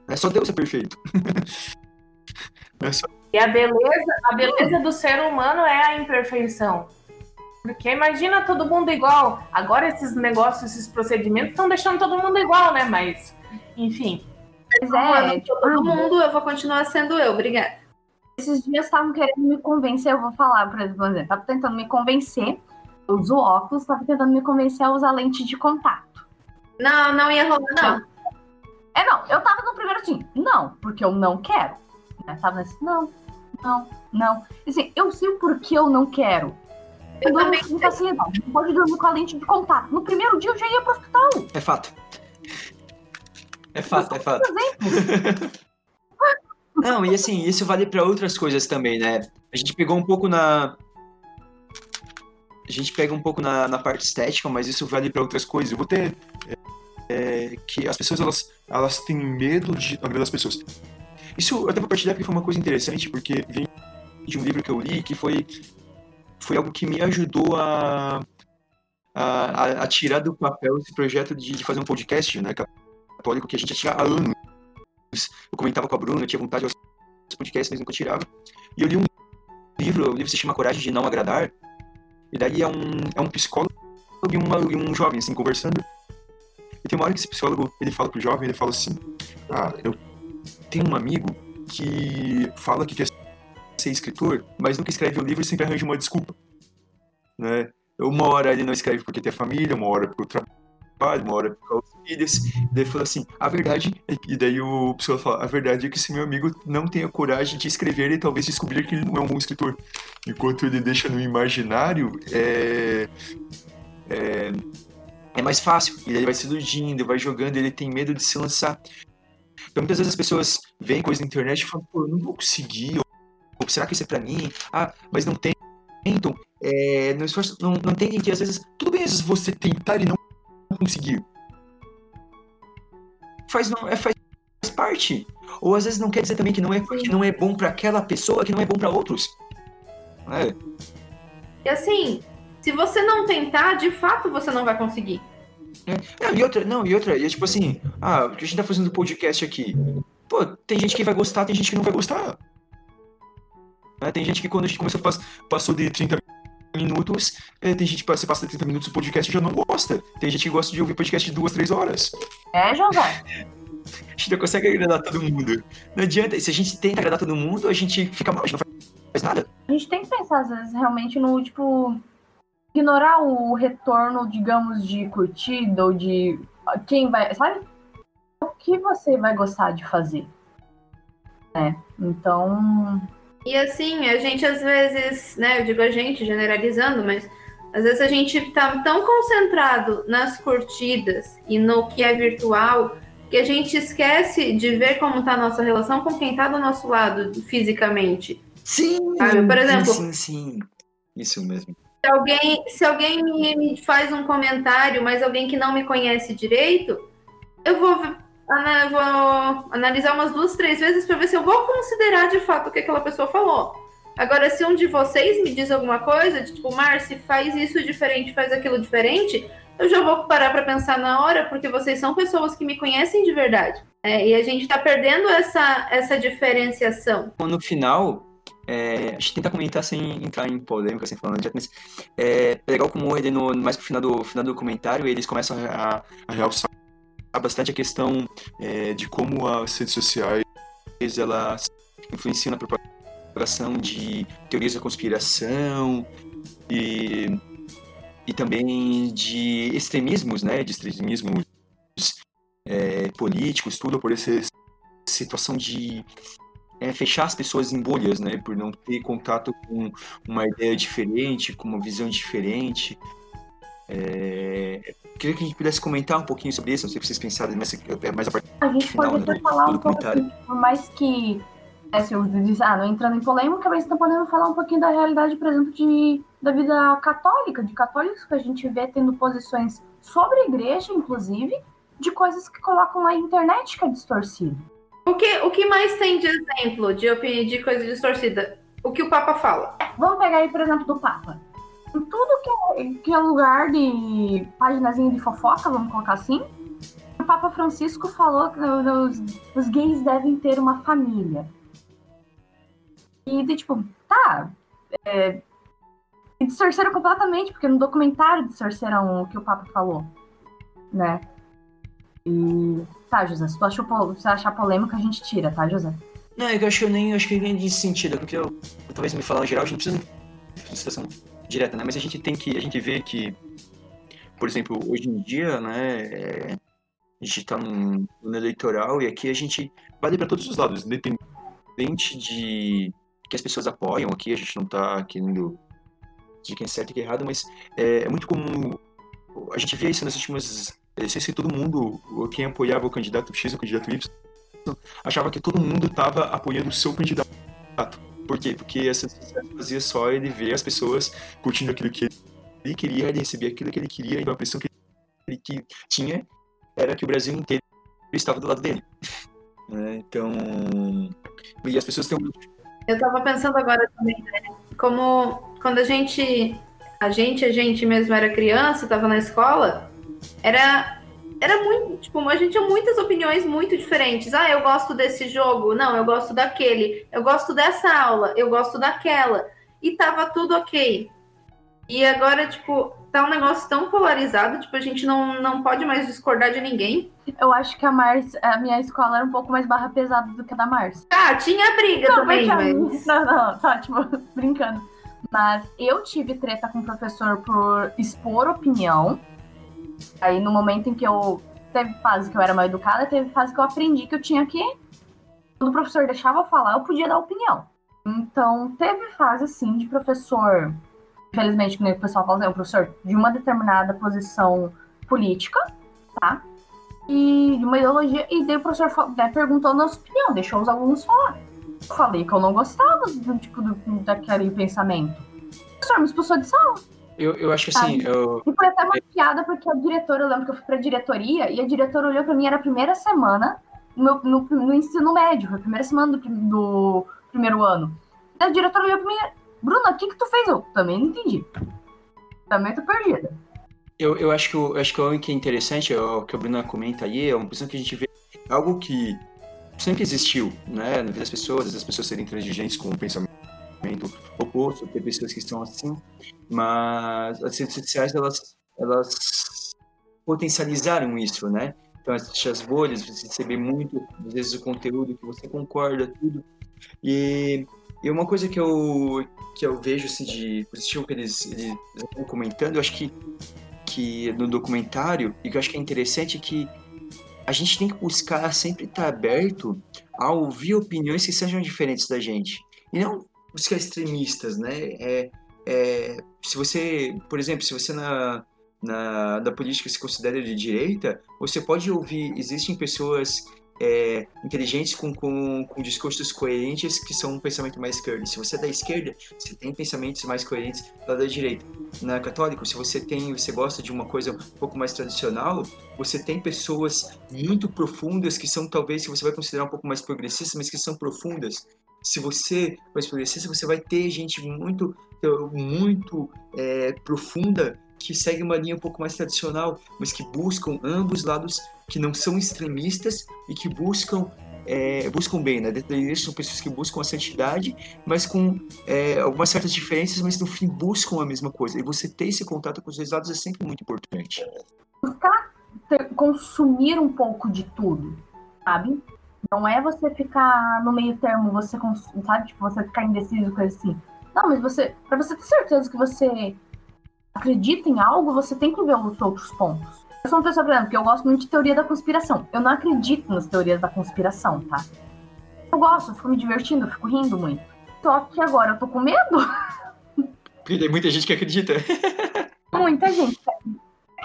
É só Deus é perfeito. é só... E a beleza, a beleza do ser humano é a imperfeição. Porque imagina todo mundo igual. Agora esses negócios, esses procedimentos estão deixando todo mundo igual, né? Mas, enfim. Mas é, tipo, todo mundo, eu vou continuar sendo eu, obrigada. Esses dias estavam querendo me convencer, eu vou falar, por exemplo, estavam tentando me convencer eu uso óculos, estava tentando me convencer a usar lente de contato. Não, não ia rolar, não. É, não, eu tava no primeiro assim, não, porque eu não quero. Eu tava nesse, não, não, não. Assim, eu sei o porquê eu não quero. Eu, eu também com facilidade, não pode dormir com a lente de contato. No primeiro dia eu já ia pro hospital. É fato. É fato, é fato. Não, e assim, isso vale para outras coisas também, né? A gente pegou um pouco na, a gente pega um pouco na, na parte estética, mas isso vale para outras coisas. Eu vou ter é, que as pessoas elas, elas têm medo de agradar as pessoas. Isso eu até vou partilhar porque foi uma coisa interessante, porque vem de um livro que eu li que foi foi algo que me ajudou a a, a tirar do papel esse projeto de, de, fazer um podcast, né, católico que a gente já tinha há anos. Eu comentava com a Bruna, eu tinha vontade de fazer podcast, mas nunca tirava. E eu li um livro, o livro se chama Coragem de Não Agradar, e daí é um, é um psicólogo e, uma, e um jovem, assim, conversando. E tem uma hora que esse psicólogo, ele fala pro jovem, ele fala assim, ah, eu tenho um amigo que fala que quer ser escritor, mas nunca escreve um livro e sempre arranja uma desculpa, né? Uma hora ele não escreve porque tem família, uma hora porque trabalho, uma hora por dos filhos. Daí fala assim, a verdade, é e daí o psicólogo fala, a verdade é que esse meu amigo não tem a coragem de escrever e talvez descobrir que ele não é um bom escritor. Enquanto ele deixa no imaginário, é, é, é mais fácil. E ele vai se iludindo, vai jogando, ele tem medo de se lançar. Então muitas vezes as pessoas veem coisas na internet e falam, pô, eu não vou conseguir, será que isso é pra mim? Ah, mas não tem. Então, é, não, esforço, não, não que às vezes, tudo bem às vezes você tentar e não conseguir. Faz, não, é, faz parte. Ou às vezes não quer dizer também que não é porque não é bom para aquela pessoa que não é bom para outros. É. E assim, se você não tentar, de fato você não vai conseguir. É. Não, e outra, não, e outra, e é tipo assim, ah, a gente tá fazendo podcast aqui. Pô, tem gente que vai gostar, tem gente que não vai gostar. É, tem gente que quando a gente começou, passou de 30 minutos, é, tem gente que você passa de 30 minutos o podcast e já não gosta. Tem gente que gosta de ouvir podcast de duas, três horas. É, José. a gente não consegue agradar todo mundo. Não adianta, se a gente tenta agradar todo mundo, a gente fica mal, a gente não faz nada. A gente tem que pensar, às vezes, realmente no, tipo, ignorar o retorno, digamos, de curtida ou de quem vai, sabe? O que você vai gostar de fazer? É, então. E assim, a gente às vezes, né, eu digo a gente generalizando, mas às vezes a gente tá tão concentrado nas curtidas e no que é virtual que a gente esquece de ver como tá a nossa relação com quem tá do nosso lado fisicamente. Sim! Sabe? Por exemplo. Sim, sim, sim. Isso mesmo. Se alguém, se alguém me, me faz um comentário, mas alguém que não me conhece direito, eu vou, ana- vou analisar umas duas, três vezes para ver se eu vou considerar de fato o que aquela pessoa falou. Agora, se um de vocês me diz alguma coisa, tipo, Marci, faz isso diferente, faz aquilo diferente, eu já vou parar para pensar na hora, porque vocês são pessoas que me conhecem de verdade. É, e a gente tá perdendo essa, essa diferenciação. No final, é, a gente tenta comentar sem entrar em polêmica, sem falar direto, mas é legal como ele, no, mais pro final do, final do documentário, eles começam a, a realçar bastante a questão é, de como as redes sociais elas influenciam na propagação de teorias da conspiração e, e também de extremismos, né, de extremismos é, políticos, tudo por essa situação de é, fechar as pessoas em bolhas, né? Por não ter contato com uma ideia diferente, com uma visão diferente. É, queria que a gente pudesse comentar um pouquinho sobre isso, não sei se vocês pensaram mais, é mais a parte A gente Final pode até falar do um pouco assim, por mais que é, se eu diz, ah, não entrando em polêmica, mas estão podendo falar um pouquinho da realidade, por exemplo, de, da vida católica, de católicos que a gente vê tendo posições sobre a igreja, inclusive, de coisas que colocam na internet que é distorcido. O que, o que mais tem de exemplo de, de coisa distorcida? O que o Papa fala. Vamos pegar aí, por exemplo, do Papa. Em tudo que é, que é lugar de paginazinha de fofoca, vamos colocar assim, o Papa Francisco falou que os, os gays devem ter uma família. E, de, tipo, tá. É, distorceram completamente, porque no documentário distorceram o que o Papa falou, né? E. Tá, José, se tu achou, se achar polêmica, a gente tira, tá, José? Não, é que eu acho que eu nem acho que nem disse sentido, porque eu, talvez me falar geral, a gente não precisa de situação direta, né? Mas a gente tem que, a gente vê que, por exemplo, hoje em dia, né, é, a gente tá num, no eleitoral e aqui a gente vale para todos os lados, independente de que as pessoas apoiam aqui, a gente não tá querendo de quem é certo e quem é errado, mas é, é muito comum, a gente vê isso nas últimas, não sei se todo mundo, quem apoiava o candidato X ou o candidato Y, achava que todo mundo estava apoiando o seu candidato. Por quê? Porque essa sociedade fazia só ele ver as pessoas curtindo aquilo que ele queria, ele recebia aquilo que ele queria, e a impressão que ele que tinha era que o Brasil inteiro estava do lado dele. Né? Então. E as pessoas têm. Eu tava pensando agora também, né? Como quando a gente, a gente, a gente mesmo era criança, tava na escola, era, era muito, tipo, a gente tinha muitas opiniões muito diferentes. Ah, eu gosto desse jogo, não, eu gosto daquele, eu gosto dessa aula, eu gosto daquela. E tava tudo ok. E agora, tipo, tá um negócio tão polarizado, tipo, a gente não, não pode mais discordar de ninguém. Eu acho que a Mars, a minha escola era um pouco mais barra pesada do que a da Mars. Ah, tinha briga também, a minha- mas. Não, não, só, tipo, brincando. Mas eu tive treta com o professor por expor opinião. Aí no momento em que eu. Teve fase que eu era mal educada, teve fase que eu aprendi que eu tinha que. Quando o professor deixava eu falar, eu podia dar opinião. Então, teve fase, assim, de professor. Infelizmente, como o pessoal fala, é um professor de uma determinada posição política, tá? E de uma ideologia. E daí o professor né, perguntou a nossa opinião, deixou os alunos falar. Eu falei que eu não gostava do tipo do, daquele pensamento. O professor me expulsou de sala. Eu, eu acho que assim, eu, E foi até uma piada, porque a diretora, eu lembro que eu fui pra diretoria, e a diretora olhou pra mim, era a primeira semana no, no, no ensino médio, foi a primeira semana do, do primeiro ano. E a diretora olhou pra mim, Bruna, o que que tu fez? Eu também não entendi. Também tô perdida. eu, eu acho que o, eu acho que o que é interessante, é o que a Bruna comenta aí, é uma questão que a gente vê algo que sempre existiu, né, na vida das pessoas, das pessoas serem intransigentes com o pensamento oposto, ter pessoas que estão assim, mas as redes sociais, elas, elas potencializaram isso, né? Então, as, as bolhas, você receber muito, às vezes, o conteúdo que você concorda, tudo. E, e uma coisa que eu, que eu vejo, assim, de positivo que eles, eles estão comentando, eu acho que, que no documentário, e que eu acho que é interessante, é que a gente tem que buscar sempre estar aberto a ouvir opiniões que sejam diferentes da gente. E não buscar extremistas, né? É, é, se você, por exemplo, se você na, na, na política se considera de direita, você pode ouvir, existem pessoas é, inteligentes com, com, com, discursos coerentes que são um pensamento mais esquerdo. Se você é da esquerda, você tem pensamentos mais coerentes lá da direita. Na católico, se você tem, você gosta de uma coisa um pouco mais tradicional, você tem pessoas muito profundas que são talvez, se você vai considerar um pouco mais progressistas, mas que são profundas. Se você mais progressista, você vai ter gente muito, muito é, profunda que segue uma linha um pouco mais tradicional, mas que buscam ambos lados que não são extremistas e que buscam é, buscam bem, né? Dentro deles são pessoas que buscam a santidade, mas com é, algumas certas diferenças, mas no fim buscam a mesma coisa. E você ter esse contato com os dois lados é sempre muito importante. Buscar consumir um pouco de tudo, sabe? Não é você ficar no meio termo, você sabe, tipo, você ficar indeciso, coisa assim. Não, mas você, para você ter certeza que você acredita em algo, você tem que ver os outros pontos. Eu sou uma pessoa, por exemplo, que eu gosto muito de teoria da conspiração. Eu não acredito nas teorias da conspiração, tá? Eu gosto, eu fico me divertindo, eu fico rindo muito. Só que agora eu tô com medo. Porque tem muita gente que acredita. muita gente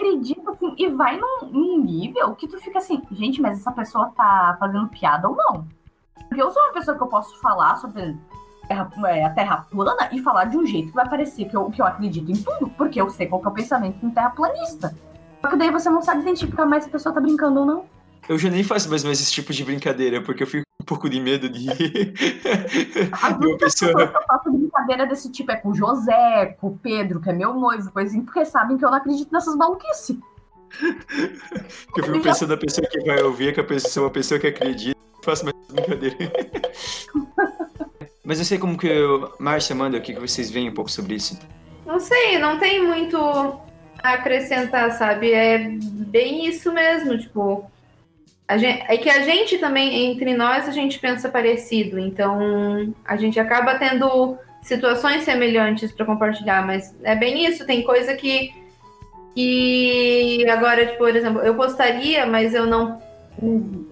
acredita, assim, e vai num, num, nível que tu fica assim, gente, mas essa pessoa tá fazendo piada ou não? Porque eu sou uma pessoa que eu posso falar sobre terra, é, a Terra plana e falar de um jeito que vai parecer que eu, que eu acredito em tudo, porque eu sei qual é o pensamento de um terraplanista. Só que daí você não sabe identificar mais se a pessoa tá brincando ou não. Eu já nem faço mais, mais esse tipo de brincadeira, porque eu fico um pouco de medo de. As de uma pessoa. que eu faço brincadeira desse tipo é com o José, com o Pedro, que é meu noivo, coisinha, porque sabem que eu não acredito nessas maluquices. Eu fico pensando na pessoa que vai ouvir, que a pessoa, uma pessoa que acredita, faço mais brincadeira. Mas eu sei como que. Márcia, manda, o que vocês veem um pouco sobre isso? Não sei, não tem muito acrescentar, sabe? É bem isso mesmo, tipo. Gente, é que a gente também, entre nós, a gente pensa parecido, então a gente acaba tendo situações semelhantes para compartilhar, mas é bem isso, tem coisa que, que agora, tipo, por exemplo, eu postaria, mas eu não.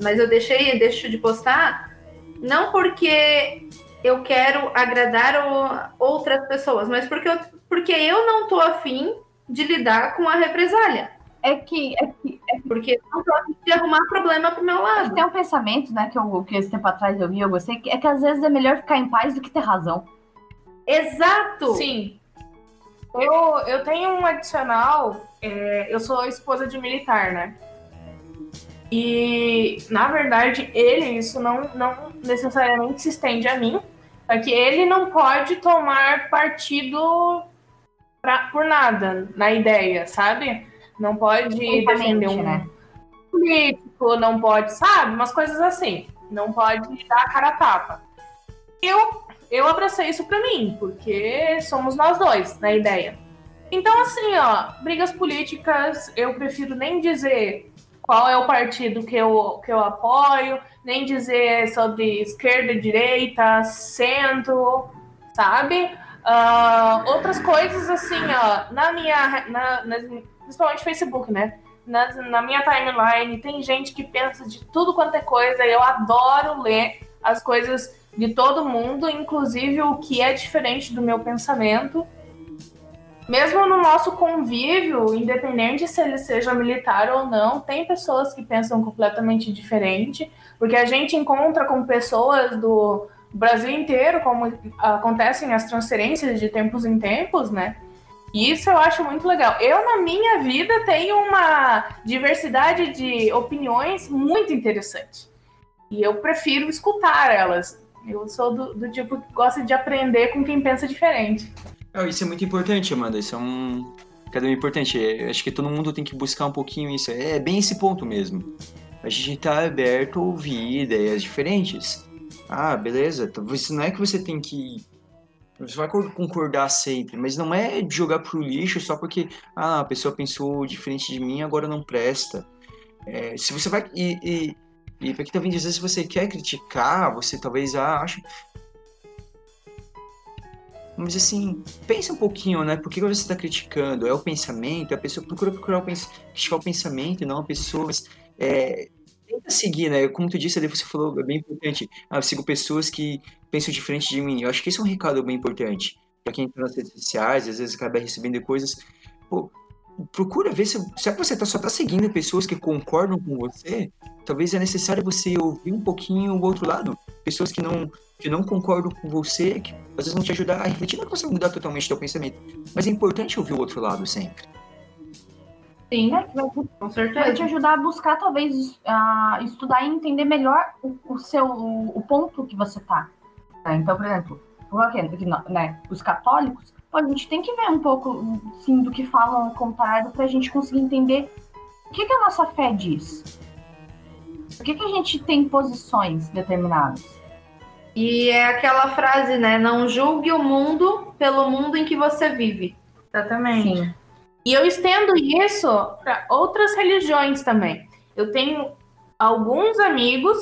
Mas eu deixei, deixo de postar, não porque eu quero agradar outras pessoas, mas porque eu, porque eu não tô afim de lidar com a represália. É que, é que, é porque não pode de arrumar problema pro meu lado. Tem um pensamento, né, que, eu, que esse tempo atrás eu vi, eu gostei, que é que às vezes é melhor ficar em paz do que ter razão. Exato! Sim. Eu, eu tenho um adicional, é, eu sou esposa de militar, né? E, na verdade, ele, isso não, não necessariamente se estende a mim, é que ele não pode tomar partido pra, por nada na ideia, sabe? Não pode defender um né? político, não pode, sabe? Umas coisas assim. Não pode dar a cara a tapa. Eu, eu abracei isso pra mim, porque somos nós dois na ideia. Então, assim, ó, brigas políticas, eu prefiro nem dizer qual é o partido que eu, que eu apoio, nem dizer sobre esquerda, direita, centro, sabe? Uh, outras coisas, assim, ó, na minha. Na, na, principalmente Facebook, né? Na, na minha timeline, tem gente que pensa de tudo quanto é coisa. Eu adoro ler as coisas de todo mundo, inclusive o que é diferente do meu pensamento. Mesmo no nosso convívio, independente se ele seja militar ou não, tem pessoas que pensam completamente diferente, porque a gente encontra com pessoas do, Brasil inteiro, como acontecem as transferências de tempos em tempos, né? E isso eu acho muito legal. Eu, na minha vida, tenho uma diversidade de opiniões muito interessante. E eu prefiro escutar elas. Eu sou do, do tipo que gosta de aprender com quem pensa diferente. Isso é muito importante, Amanda. Isso é um. Cada um importante. Acho que todo mundo tem que buscar um pouquinho isso. É bem esse ponto mesmo. A gente tá aberto a ouvir ideias diferentes. Ah, beleza. Então, não é que você tem que. Você vai concordar sempre, mas não é jogar pro lixo só porque ah, a pessoa pensou diferente de mim, agora não presta. É, se você vai. E, e, e tá vindo dizer, se você quer criticar, você talvez ah, ache. Mas assim, pensa um pouquinho, né? Por que você está criticando? É o pensamento? A pessoa procura procurar o pens... criticar o pensamento não a pessoa. Mas, é, tenta seguir, né? Como tu disse ali, você falou, é bem importante. Ah, eu sigo pessoas que pensam diferente de mim. Eu acho que esse é um recado bem importante. Pra quem entra nas redes sociais, às vezes acaba recebendo coisas. Pô, procura ver se, se você tá, só está seguindo pessoas que concordam com você, talvez é necessário você ouvir um pouquinho o outro lado. Pessoas que não, que não concordam com você, que às vezes vão te ajudar a refletir, não é que você mudar totalmente o seu pensamento, mas é importante ouvir o outro lado sempre. Sim, né? com certeza. Vai te ajudar a buscar, talvez, a estudar e entender melhor o, o seu o, o, ponto que você tá. Então, por exemplo, né, os católicos, a gente tem que ver um pouco sim, do que falam ao contrário para a gente conseguir entender o que, que a nossa fé diz. Por que, que a gente tem posições determinadas? E é aquela frase, né? Não julgue o mundo pelo mundo em que você vive. Exatamente. Sim. E eu estendo isso para outras religiões também. Eu tenho alguns amigos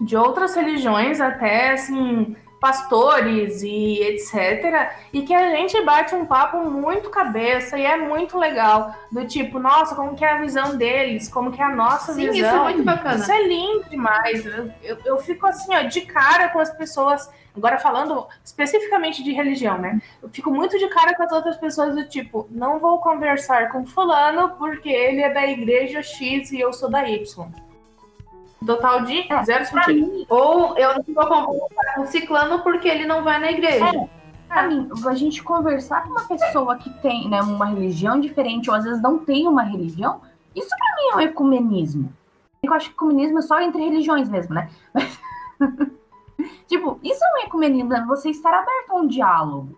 de outras religiões, até assim, pastores e etc. E que a gente bate um papo muito cabeça e é muito legal. Do tipo, nossa, como que é a visão deles, como que é a nossa Sim, visão. Isso é muito bacana. Isso é lindo demais. Eu, eu, eu, fico assim, ó, de cara com as pessoas. Agora falando especificamente de religião, né? Eu fico muito de cara com as outras pessoas do tipo, não vou conversar com fulano porque ele é da igreja X e eu sou da Y. Total de é, zero sentido. Ou eu não vou conversar com o ciclano porque ele não vai na igreja. É. Pra mim, a gente conversar com uma pessoa que tem né, uma religião diferente, ou às vezes não tem uma religião, isso pra mim é um ecumenismo. Eu acho que ecumenismo é só entre religiões mesmo, né? tipo, isso é um ecumenismo, né? você estar aberto a um diálogo.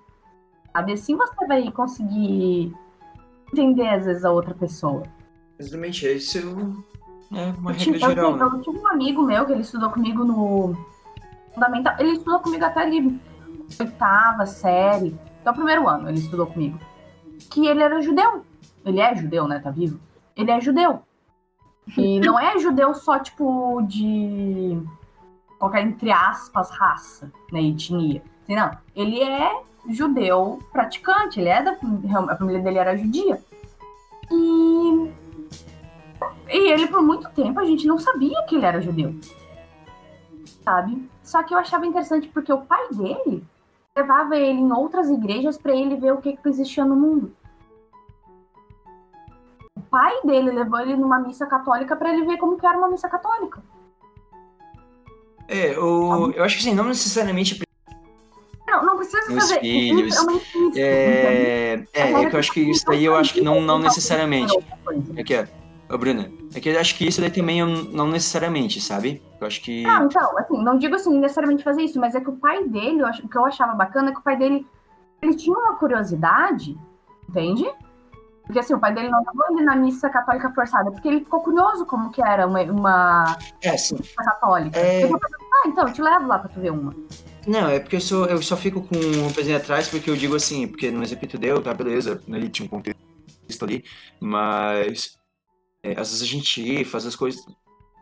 Sabe? Assim você vai conseguir entender, às vezes, a outra pessoa. Exatamente, isso é uma eu regra geral. Né? Eu tive um amigo meu que ele estudou comigo no fundamental. Ele estudou comigo até ali, oitava série, até o primeiro ano ele estudou comigo. Que ele era judeu. Ele é judeu, né? Tá vivo? Ele é judeu. E não é judeu só, tipo, de qualquer, entre aspas, raça, né? Etnia. Não. Ele é judeu praticante. Ele é da. A família dele era judia. E e ele, por muito tempo, a gente não sabia que ele era judeu. Sabe? Só que eu achava interessante porque o pai dele levava ele em outras igrejas para ele ver o que, que existia no mundo. O pai dele levou ele numa missa católica para ele ver como que era uma missa católica. É, o, eu acho que assim, não necessariamente não, não precisa fazer filhos. É, é, é, que eu acho que isso daí eu acho que não, não necessariamente. É que é. Ô, Bruna, é que eu acho que isso daí também não necessariamente, sabe? Eu acho que. Não, então, assim, não digo assim necessariamente fazer isso, mas é que o pai dele, eu acho, o que eu achava bacana é que o pai dele, ele tinha uma curiosidade, entende? Porque assim, o pai dele não levou ele na missa católica forçada, porque ele ficou curioso como que era uma, uma é, missa católica. É... Falei, ah, então, eu te levo lá pra tu ver uma. Não, é porque eu, sou, eu só fico com um pezinho atrás, porque eu digo assim, porque no exemplo que tu deu, tá, beleza, ele tinha um contexto ali, mas é, às vezes a gente faz as coisas.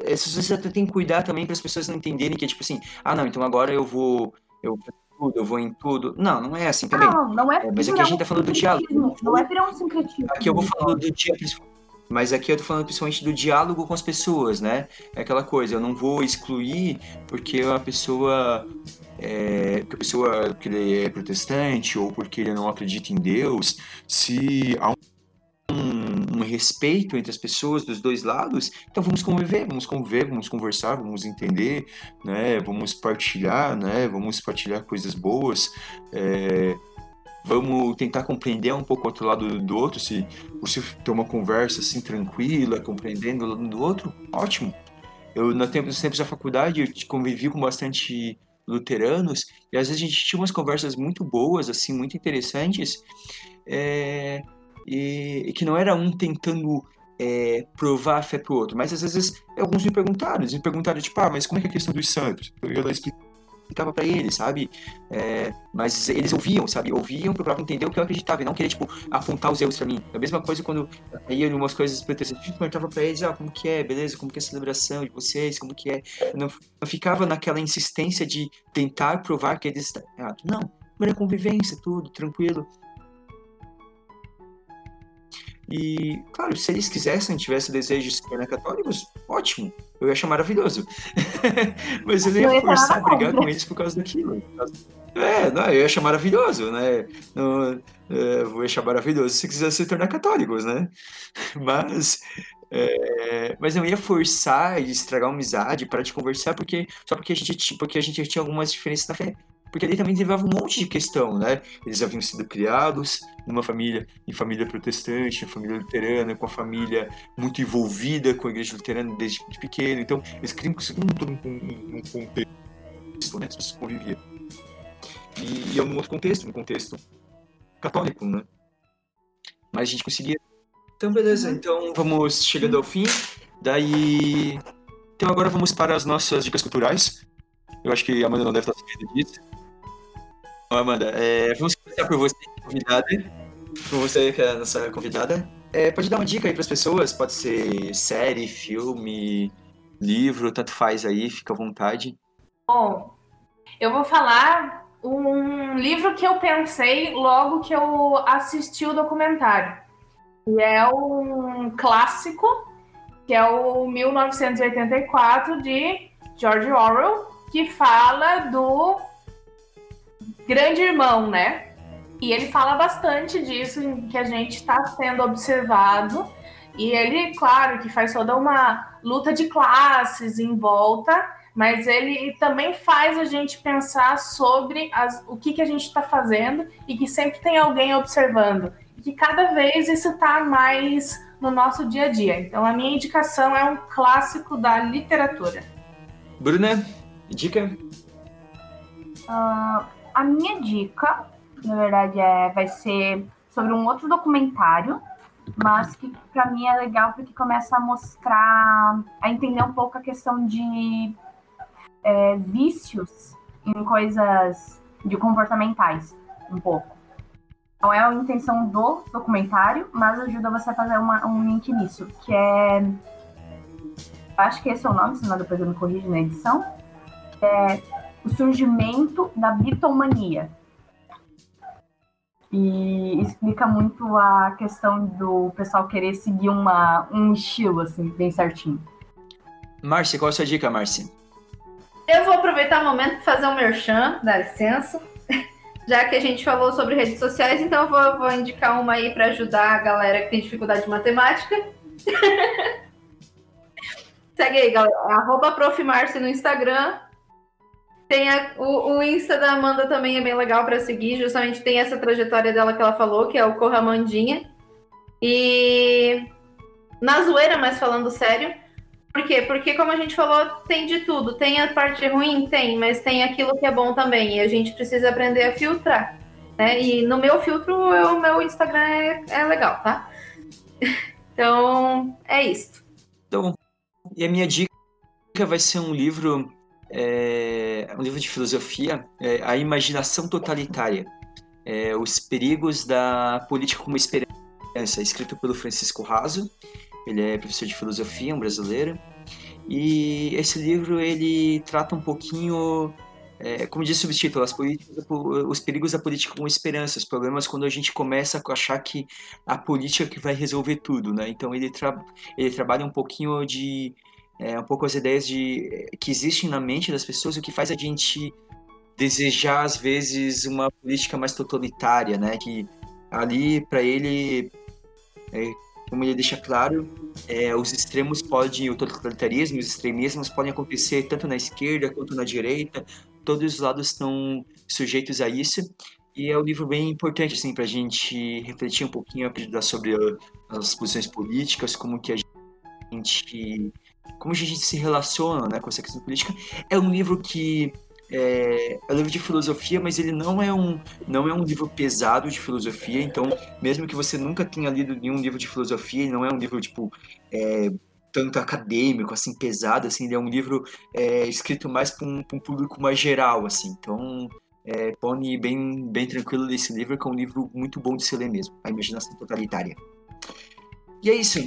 Essas vezes até tem que cuidar também para as pessoas não entenderem que é tipo assim, ah não, então agora eu vou. Eu tudo, eu vou em tudo. Não, não é assim também. Não, não é. é mas aqui a gente tá falando do diálogo. Não é virar um sincretismo. Aqui eu vou falando do diálogo. Mas aqui eu tô falando principalmente do diálogo com as pessoas, né? É aquela coisa, eu não vou excluir porque a pessoa é, porque a pessoa que ele é protestante ou porque ele não acredita em Deus, se há um um, um, respeito entre as pessoas dos dois lados, então vamos conviver, vamos conviver, vamos conversar, vamos entender, né? Vamos partilhar, né? Vamos partilhar coisas boas. É, vamos tentar compreender um pouco o outro lado do outro, se você ter uma conversa assim tranquila, compreendendo o lado do outro, ótimo. Eu, no tempo, nos tempos da faculdade, eu convivi com bastante luteranos, e às vezes a gente tinha umas conversas muito boas, assim, muito interessantes, é, e, e que não era um tentando é, provar a fé pro outro, mas às vezes alguns me perguntaram, eles me perguntaram, tipo, ah, mas como é que é a questão dos santos? Eu lá explicava para eles, sabe? É, mas eles ouviam, sabe? Ouviam, procuravam entender o que eu acreditava e não queria, tipo, apontar os erros para mim. A mesma coisa quando ia em umas coisas protestantes, eu perguntava para eles, ah, como que é, beleza? Como que é a celebração de vocês? Como que é? Eu não, não ficava naquela insistência de tentar provar que eles errados. Não, era convivência, tudo, tranquilo. E, claro, se eles quisessem, tivessem desejo de se tornar católicos, ótimo. Eu ia achar maravilhoso. Mas eu não ia, forçar a brigar com eles por causa daquilo. É, não, eu ia achar maravilhoso, né? Não, é, vou achar maravilhoso se quiser se tornar católicos, né? Mas, é, mas não ia forçar e estragar uma amizade para de conversar porque só porque a gente porque a gente tinha algumas diferenças na fé. Porque ali também levava um monte de questão, né? Eles haviam sido criados numa família, em família protestante, em família luterana, com a família muito envolvida com a igreja luterana desde de pequeno. Então, eles criam todo um, um, um contexto, né? As pessoas conviviam. E, e é um outro contexto, um contexto católico, né? Mas a gente conseguia. Então, beleza. Então, vamos chegando ao fim. Daí. Então, agora vamos para as nossas dicas culturais. Eu acho que a Amanda não deve estar sabendo disso. Amanda, é, vamos começar por você, convidada. Por você, que é a nossa convidada. É, pode dar uma dica aí para as pessoas? Pode ser série, filme, livro, tanto faz aí, fica à vontade. Bom, eu vou falar um livro que eu pensei logo que eu assisti o documentário. E é um clássico, que é o 1984 de George Orwell, que fala do grande irmão, né? E ele fala bastante disso, em que a gente está sendo observado. E ele, claro, que faz toda uma luta de classes em volta, mas ele também faz a gente pensar sobre as- o que, que a gente está fazendo e que sempre tem alguém observando. E que cada vez isso está mais no nosso dia a dia. Então, a minha indicação é um clássico da literatura. Bruna, dica? A minha dica, na verdade, é, vai ser sobre um outro documentário, mas que para mim é legal porque começa a mostrar, a entender um pouco a questão de é, vícios em coisas de comportamentais, um pouco. Não é a intenção do documentário, mas ajuda você a fazer uma- um link nisso, que é. Acho que esse é o nome, senão depois eu me corrijo na edição. É o surgimento da bitomania. E explica muito a questão do pessoal querer seguir uma, um estilo, assim, bem certinho. Márcia, qual a sua dica, Márcia? Eu vou aproveitar o momento para fazer um merchan, dá licença. Já que a gente falou sobre redes sociais, então eu vou, vou indicar uma aí para ajudar a galera que tem dificuldade de matemática. Segue aí, galera. Arroba no Instagram. Tem a- o, o Insta da Amanda também é bem legal para seguir. Justamente tem essa trajetória dela que ela falou, que é o Corramandinha. E na zoeira, mas falando sério, por quê? Porque, como a gente falou, tem de tudo. Tem a parte ruim? Tem, mas tem aquilo que é bom também. E a gente precisa aprender a filtrar. Né? E no meu filtro, o meu Instagram é, é legal, tá? Então, é isso. Então, e a minha dica vai ser um livro, é, um livro de filosofia, é, A Imaginação Totalitária, é, Os Perigos da Política como Esperança, escrito pelo Francisco Raso. Ele é professor de filosofia, um brasileiro. E esse livro ele trata um pouquinho, é, como diz o subtítulo, os perigos da política como esperança, os problemas quando a gente começa a achar que a política que vai resolver tudo, né? Então ele, tra ele trabalha um pouquinho de é, um pouco as ideias de que existem na mente das pessoas, o que faz a gente desejar às vezes uma política mais totalitária, né? Que ali para ele, é, como ele deixa claro, é, os extremos podem, o totalitarismo, os extremismos podem acontecer tanto na esquerda quanto na direita. Todos os lados estão sujeitos a isso. E é um livro bem importante assim para a gente refletir um pouquinho sobre uh, as posições políticas, como que a gente como a gente se relaciona né, com essa questão política. É um livro que é, é um livro de filosofia, mas ele não é um não é um livro pesado de filosofia. Então, mesmo que você nunca tenha lido nenhum livro de filosofia, ele não é um livro tipo é, tanto acadêmico, assim pesado, assim. Ele é um livro é, escrito mais para um, um público mais geral, assim. Então, é, bem bem tranquilo desse livro, que é um livro muito bom de se ler mesmo. A imaginação totalitária. E é isso.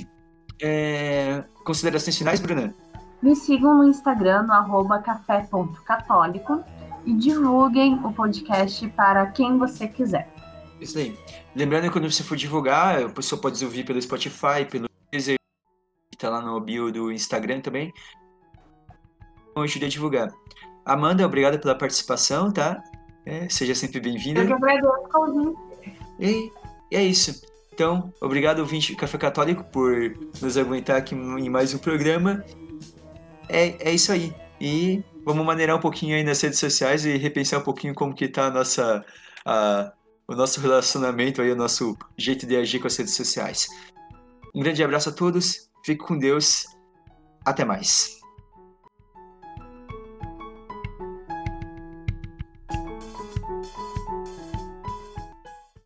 É, considerações finais, Bruna? Me sigam no Instagram, no arroba café.católico e divulguem o podcast para quem você quiser. Isso aí. Lembrando que quando você for divulgar, a pessoa pode ouvir pelo Spotify, pelo Deezer, que tá lá no bio do Instagram também. Então, ajude a divulgar. Amanda, obrigado pela participação, tá? É, seja sempre bem-vinda. Eu que agradeço. E, e é isso. Então, obrigado, ouvinte do Café Católico, por nos aguentar aqui em mais um programa. É, é isso aí. E vamos maneirar um pouquinho aí nas redes sociais e repensar um pouquinho como que tá a nossa, a, o nosso relacionamento aí, o nosso jeito de agir com as redes sociais. Um grande abraço a todos, fique com Deus, até mais.